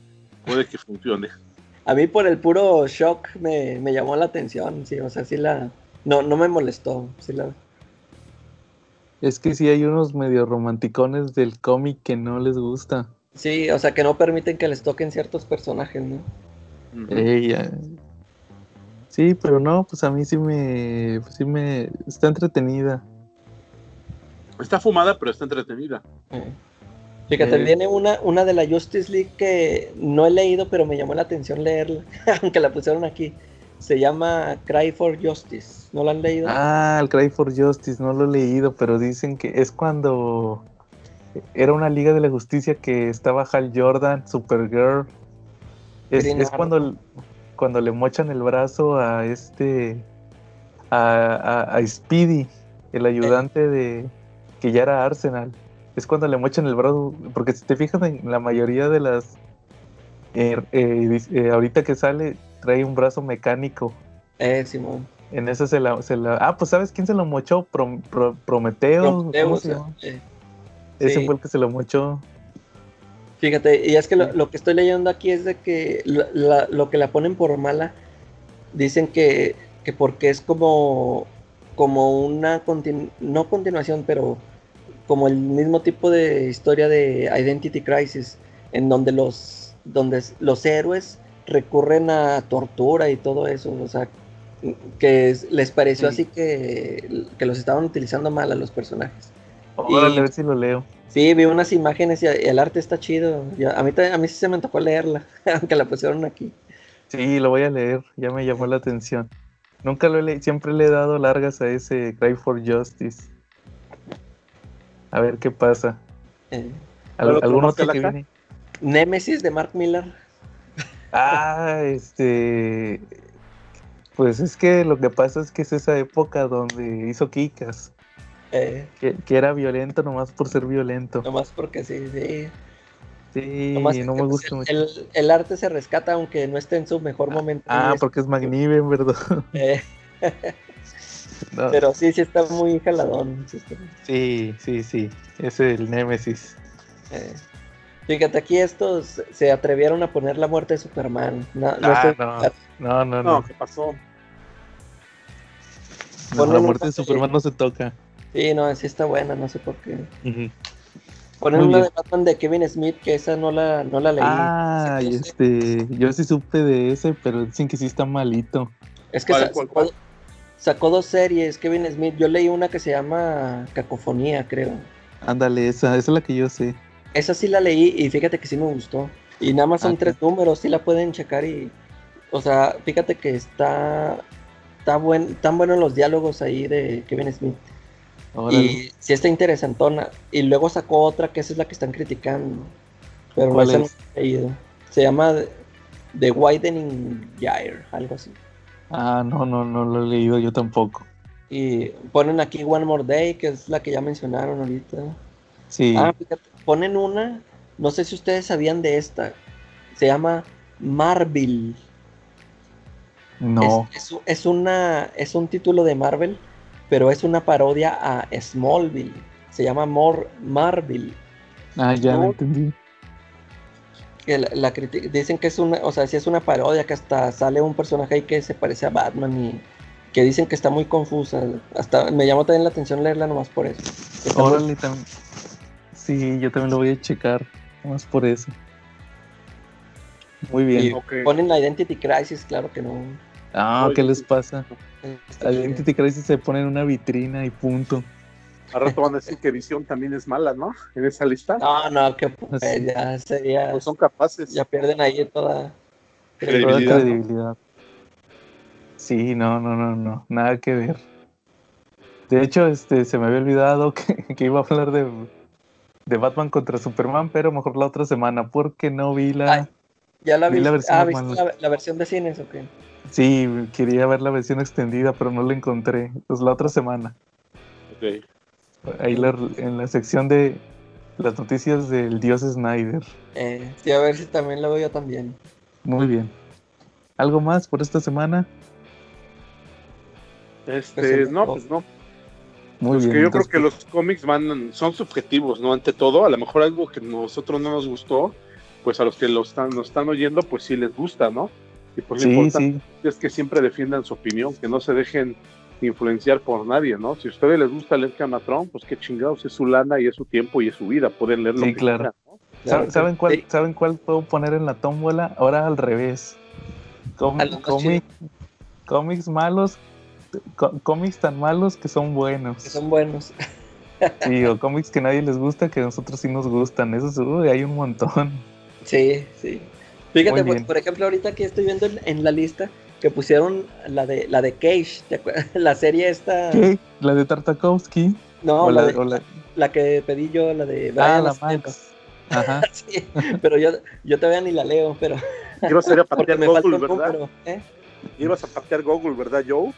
puede que funcione. A mí por el puro shock me, me llamó la atención, sí, o sea, sí la... No, no me molestó, sí la... Es que sí hay unos medio romanticones del cómic que no les gusta. Sí, o sea, que no permiten que les toquen ciertos personajes, ¿no? Sí, pero no, pues a mí sí me, sí me, está entretenida. Está fumada, pero está entretenida. Fíjate, eh. viene una, una de la Justice League que no he leído, pero me llamó la atención leerla, aunque la pusieron aquí. Se llama Cry for Justice. ¿No la han leído? Ah, el Cry for Justice, no lo he leído, pero dicen que es cuando era una Liga de la Justicia que estaba Hal Jordan, Supergirl. Es, es cuando, cuando le mochan el brazo a este. a, a Speedy, el ayudante de que ya era Arsenal. Es cuando le mochan el brazo, porque si te fijas en la mayoría de las... Eh, eh, eh, ahorita que sale, trae un brazo mecánico. Eh, Simón. En eso se la, se la... Ah, pues ¿sabes quién se lo mochó? Prometeo. Ese fue el que se lo mochó. Fíjate, y es que lo, que estoy leyendo aquí es de que lo que la ponen por mala, dicen que, que porque es como, como una, no continuación, pero como el mismo tipo de historia de Identity Crisis, en donde los, donde los héroes recurren a tortura y todo eso, o sea, que les pareció así que, que, los estaban utilizando mal a los personajes. Órale, a ver si lo leo. Sí, vi unas imágenes y el arte está chido. a, mí, a mí sí se me tocó leerla, aunque la pusieron aquí. Sí, lo voy a leer, ya me llamó la atención. Nunca lo he leído, siempre le he dado largas a ese Cry for Justice. A ver qué pasa. Eh, ¿Algún otro que viene? Nemesis de Mark Miller. Ah, este. Pues es que lo que pasa es que es esa época donde hizo Kikas. Eh. Que, era violento nomás por ser violento. Nomás porque sí, sí. Sí, no me gusta mucho. El, arte se rescata aunque no esté en su mejor momento. Ah, porque es Magniven, ¿verdad? Eh. Pero sí, sí está muy jaladón. Sí, sí, sí. Es el Némesis. Eh, fíjate, aquí estos se atrevieron a poner la muerte de Superman. No, no, ah, no, no, no, ¿qué pasó? la muerte de Superman no se toca. Sí, no, sí está buena, no sé por qué. Ponen una de Batman de Kevin Smith, que esa no la, no la leí. Ah, este, yo sí supe de ese, pero dicen que sí está malito. Es que sacó dos series, Kevin Smith. Yo leí una que se llama Cacofonía, creo. Ándale, esa, esa es la que yo sé. Esa sí la leí y fíjate que sí me gustó. Y nada más son ah, tres números, sí la pueden checar y... O sea, fíjate que está... Está buen, tan buenos los diálogos ahí de Kevin Smith. Y sí está interesantona. Y luego sacó otra que esa es la que están criticando. Pero no se leído. Se llama The Widening Gyre, algo así. Ah, no, no, no lo he leído yo tampoco. Y ponen aquí One More Day, que es la que ya mencionaron ahorita. Sí. Ah, fíjate, ponen una, no sé si ustedes sabían de esta. Se llama Marvel. No. Es, una, es un título de Marvel, pero es una parodia a Smallville. Se llama More Marvel. Ah, ya lo entendí que la, dicen que es una, o sea, si es una parodia, que hasta sale un personaje ahí que se parece a Batman y que dicen que está muy confusa. Hasta me llamó también la atención leerla nomás por eso. Órale, Sí, yo también lo voy a checar, nomás por eso. Muy bien. Ponen la Identity Crisis, claro que no. Ah, ¿qué les pasa? La Identity Crisis se pone en una vitrina y punto. A rato van a decir que Visión también es mala, ¿no? En esa lista. No, no, que pues, ya sería. Pues son capaces. Ya pierden ahí toda credibilidad. Sí, no, no, no, no, nada que ver. De hecho, este, se me había olvidado que, iba a hablar de, de, Batman contra Superman, pero mejor la otra semana, porque no vi la, ¿Ya la vi? La versión ah, ¿viste la, versión de cines o qué? Sí, quería ver la versión extendida, pero no la encontré. Pues la otra semana. Ok. Ahí en la sección de las noticias del dios Snyder. Eh, sí, a ver si también la veo yo también. Muy bien. ¿Algo más por esta semana? Este, pues no, pues no. Muy pues bien. Que yo creo que los cómics van, son subjetivos, ¿no? Ante todo, a lo mejor algo que nosotros no nos gustó, pues a los que lo están, nos están oyendo, pues sí les gusta, ¿no? Y pues lo importante es que siempre defiendan su opinión, que no se dejen influenciar por nadie, ¿no? Si a ustedes les gusta leer Camatron, pues qué chingados, es su lana y es su tiempo y es su vida, pueden leerlo. Sí, claro. ¿Saben, cuál, ¿Saben cuál puedo poner en la tómbola? Ahora al revés. cómics malos, cómics tan malos que son buenos. Que son buenos. sí, o cómics que nadie les gusta que a nosotros sí nos gustan. Eso uy, hay un montón. Sí, sí. Fíjate, por, por, ejemplo, ahorita que estoy viendo en la lista, que pusieron la de la de Cage, la serie esta. ¿Qué? La de Tartakovsky. No, la, la, que pedí yo, la de Ah, la Max. Ajá. sí, pero yo, yo todavía ni la leo, pero. Ibas a ir a patear Google, ¿verdad? ¿eh? Ibas a patear Google, ¿verdad, Joe?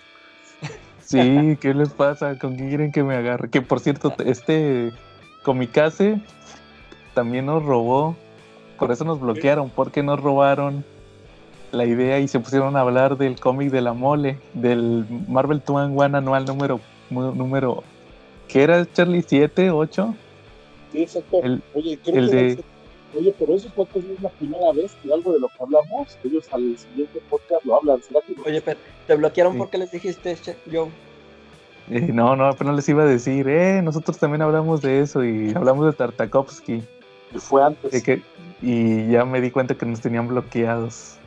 Sí, ¿qué les pasa? ¿Con qué quieren que me agarre? Que por cierto, este Comicase también nos robó. Por eso nos bloquearon, porque nos robaron la idea y se pusieron a hablar del cómic de la mole, del Marvel 2 and One anual número, número ¿qué era Charlie? ¿7, 8? Sí, exacto. oye, creo que oye, pero eso es la primera vez que algo de lo que hablamos, ellos al siguiente podcast lo hablan. ¿Será que Oye, pero ¿te bloquearon porque les dijiste, yo? Eh, no, no, apenas les iba a decir, eh, nosotros también hablamos de eso y hablamos de Tartakovsky. Y fue antes. que, y ya me di cuenta que nos tenían bloqueados.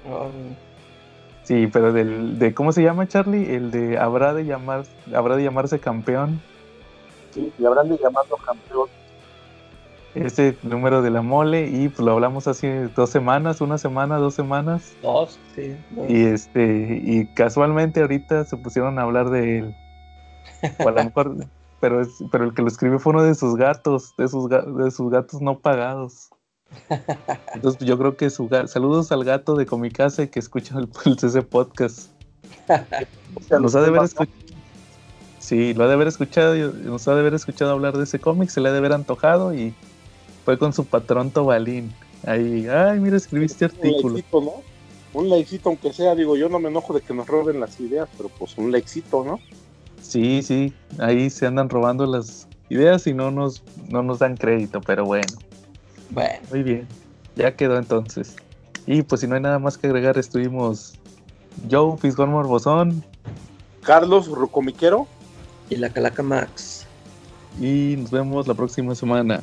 Sí, pero del, de ¿cómo se llama Charlie? El de habrá de llamar, habrá de llamarse campeón. Sí, y habrán de llamarlo campeón. Ese número de la mole y pues lo hablamos hace dos semanas, una semana, dos semanas. Dos, sí. Y este y casualmente ahorita se pusieron a hablar de él. O a lo mejor, pero es, pero el que lo escribió fue uno de sus gatos, de sus de sus gatos no pagados. Entonces yo creo que su saludos al gato de Comicase que escucha el, CC podcast. nos ha de haber escuchado. Sí, lo ha de haber escuchado, nos ha de haber escuchado hablar de ese cómic, se le ha de haber antojado y fue con su patrón Tobalín. Ahí, ay, mira, escribiste artículo. Un likecito, ¿no? Un likecito, aunque sea, digo, yo no me enojo de que nos roben las ideas, pero pues un likecito, ¿no? Sí, sí, ahí se andan robando las ideas y no nos, no nos dan crédito, pero bueno. Bueno. Muy bien. Ya quedó entonces. Y pues si no hay nada más que agregar, estuvimos Joe Fisgón Morbosón, Carlos Rucomiquero y la Calaca Max. Y nos vemos la próxima semana.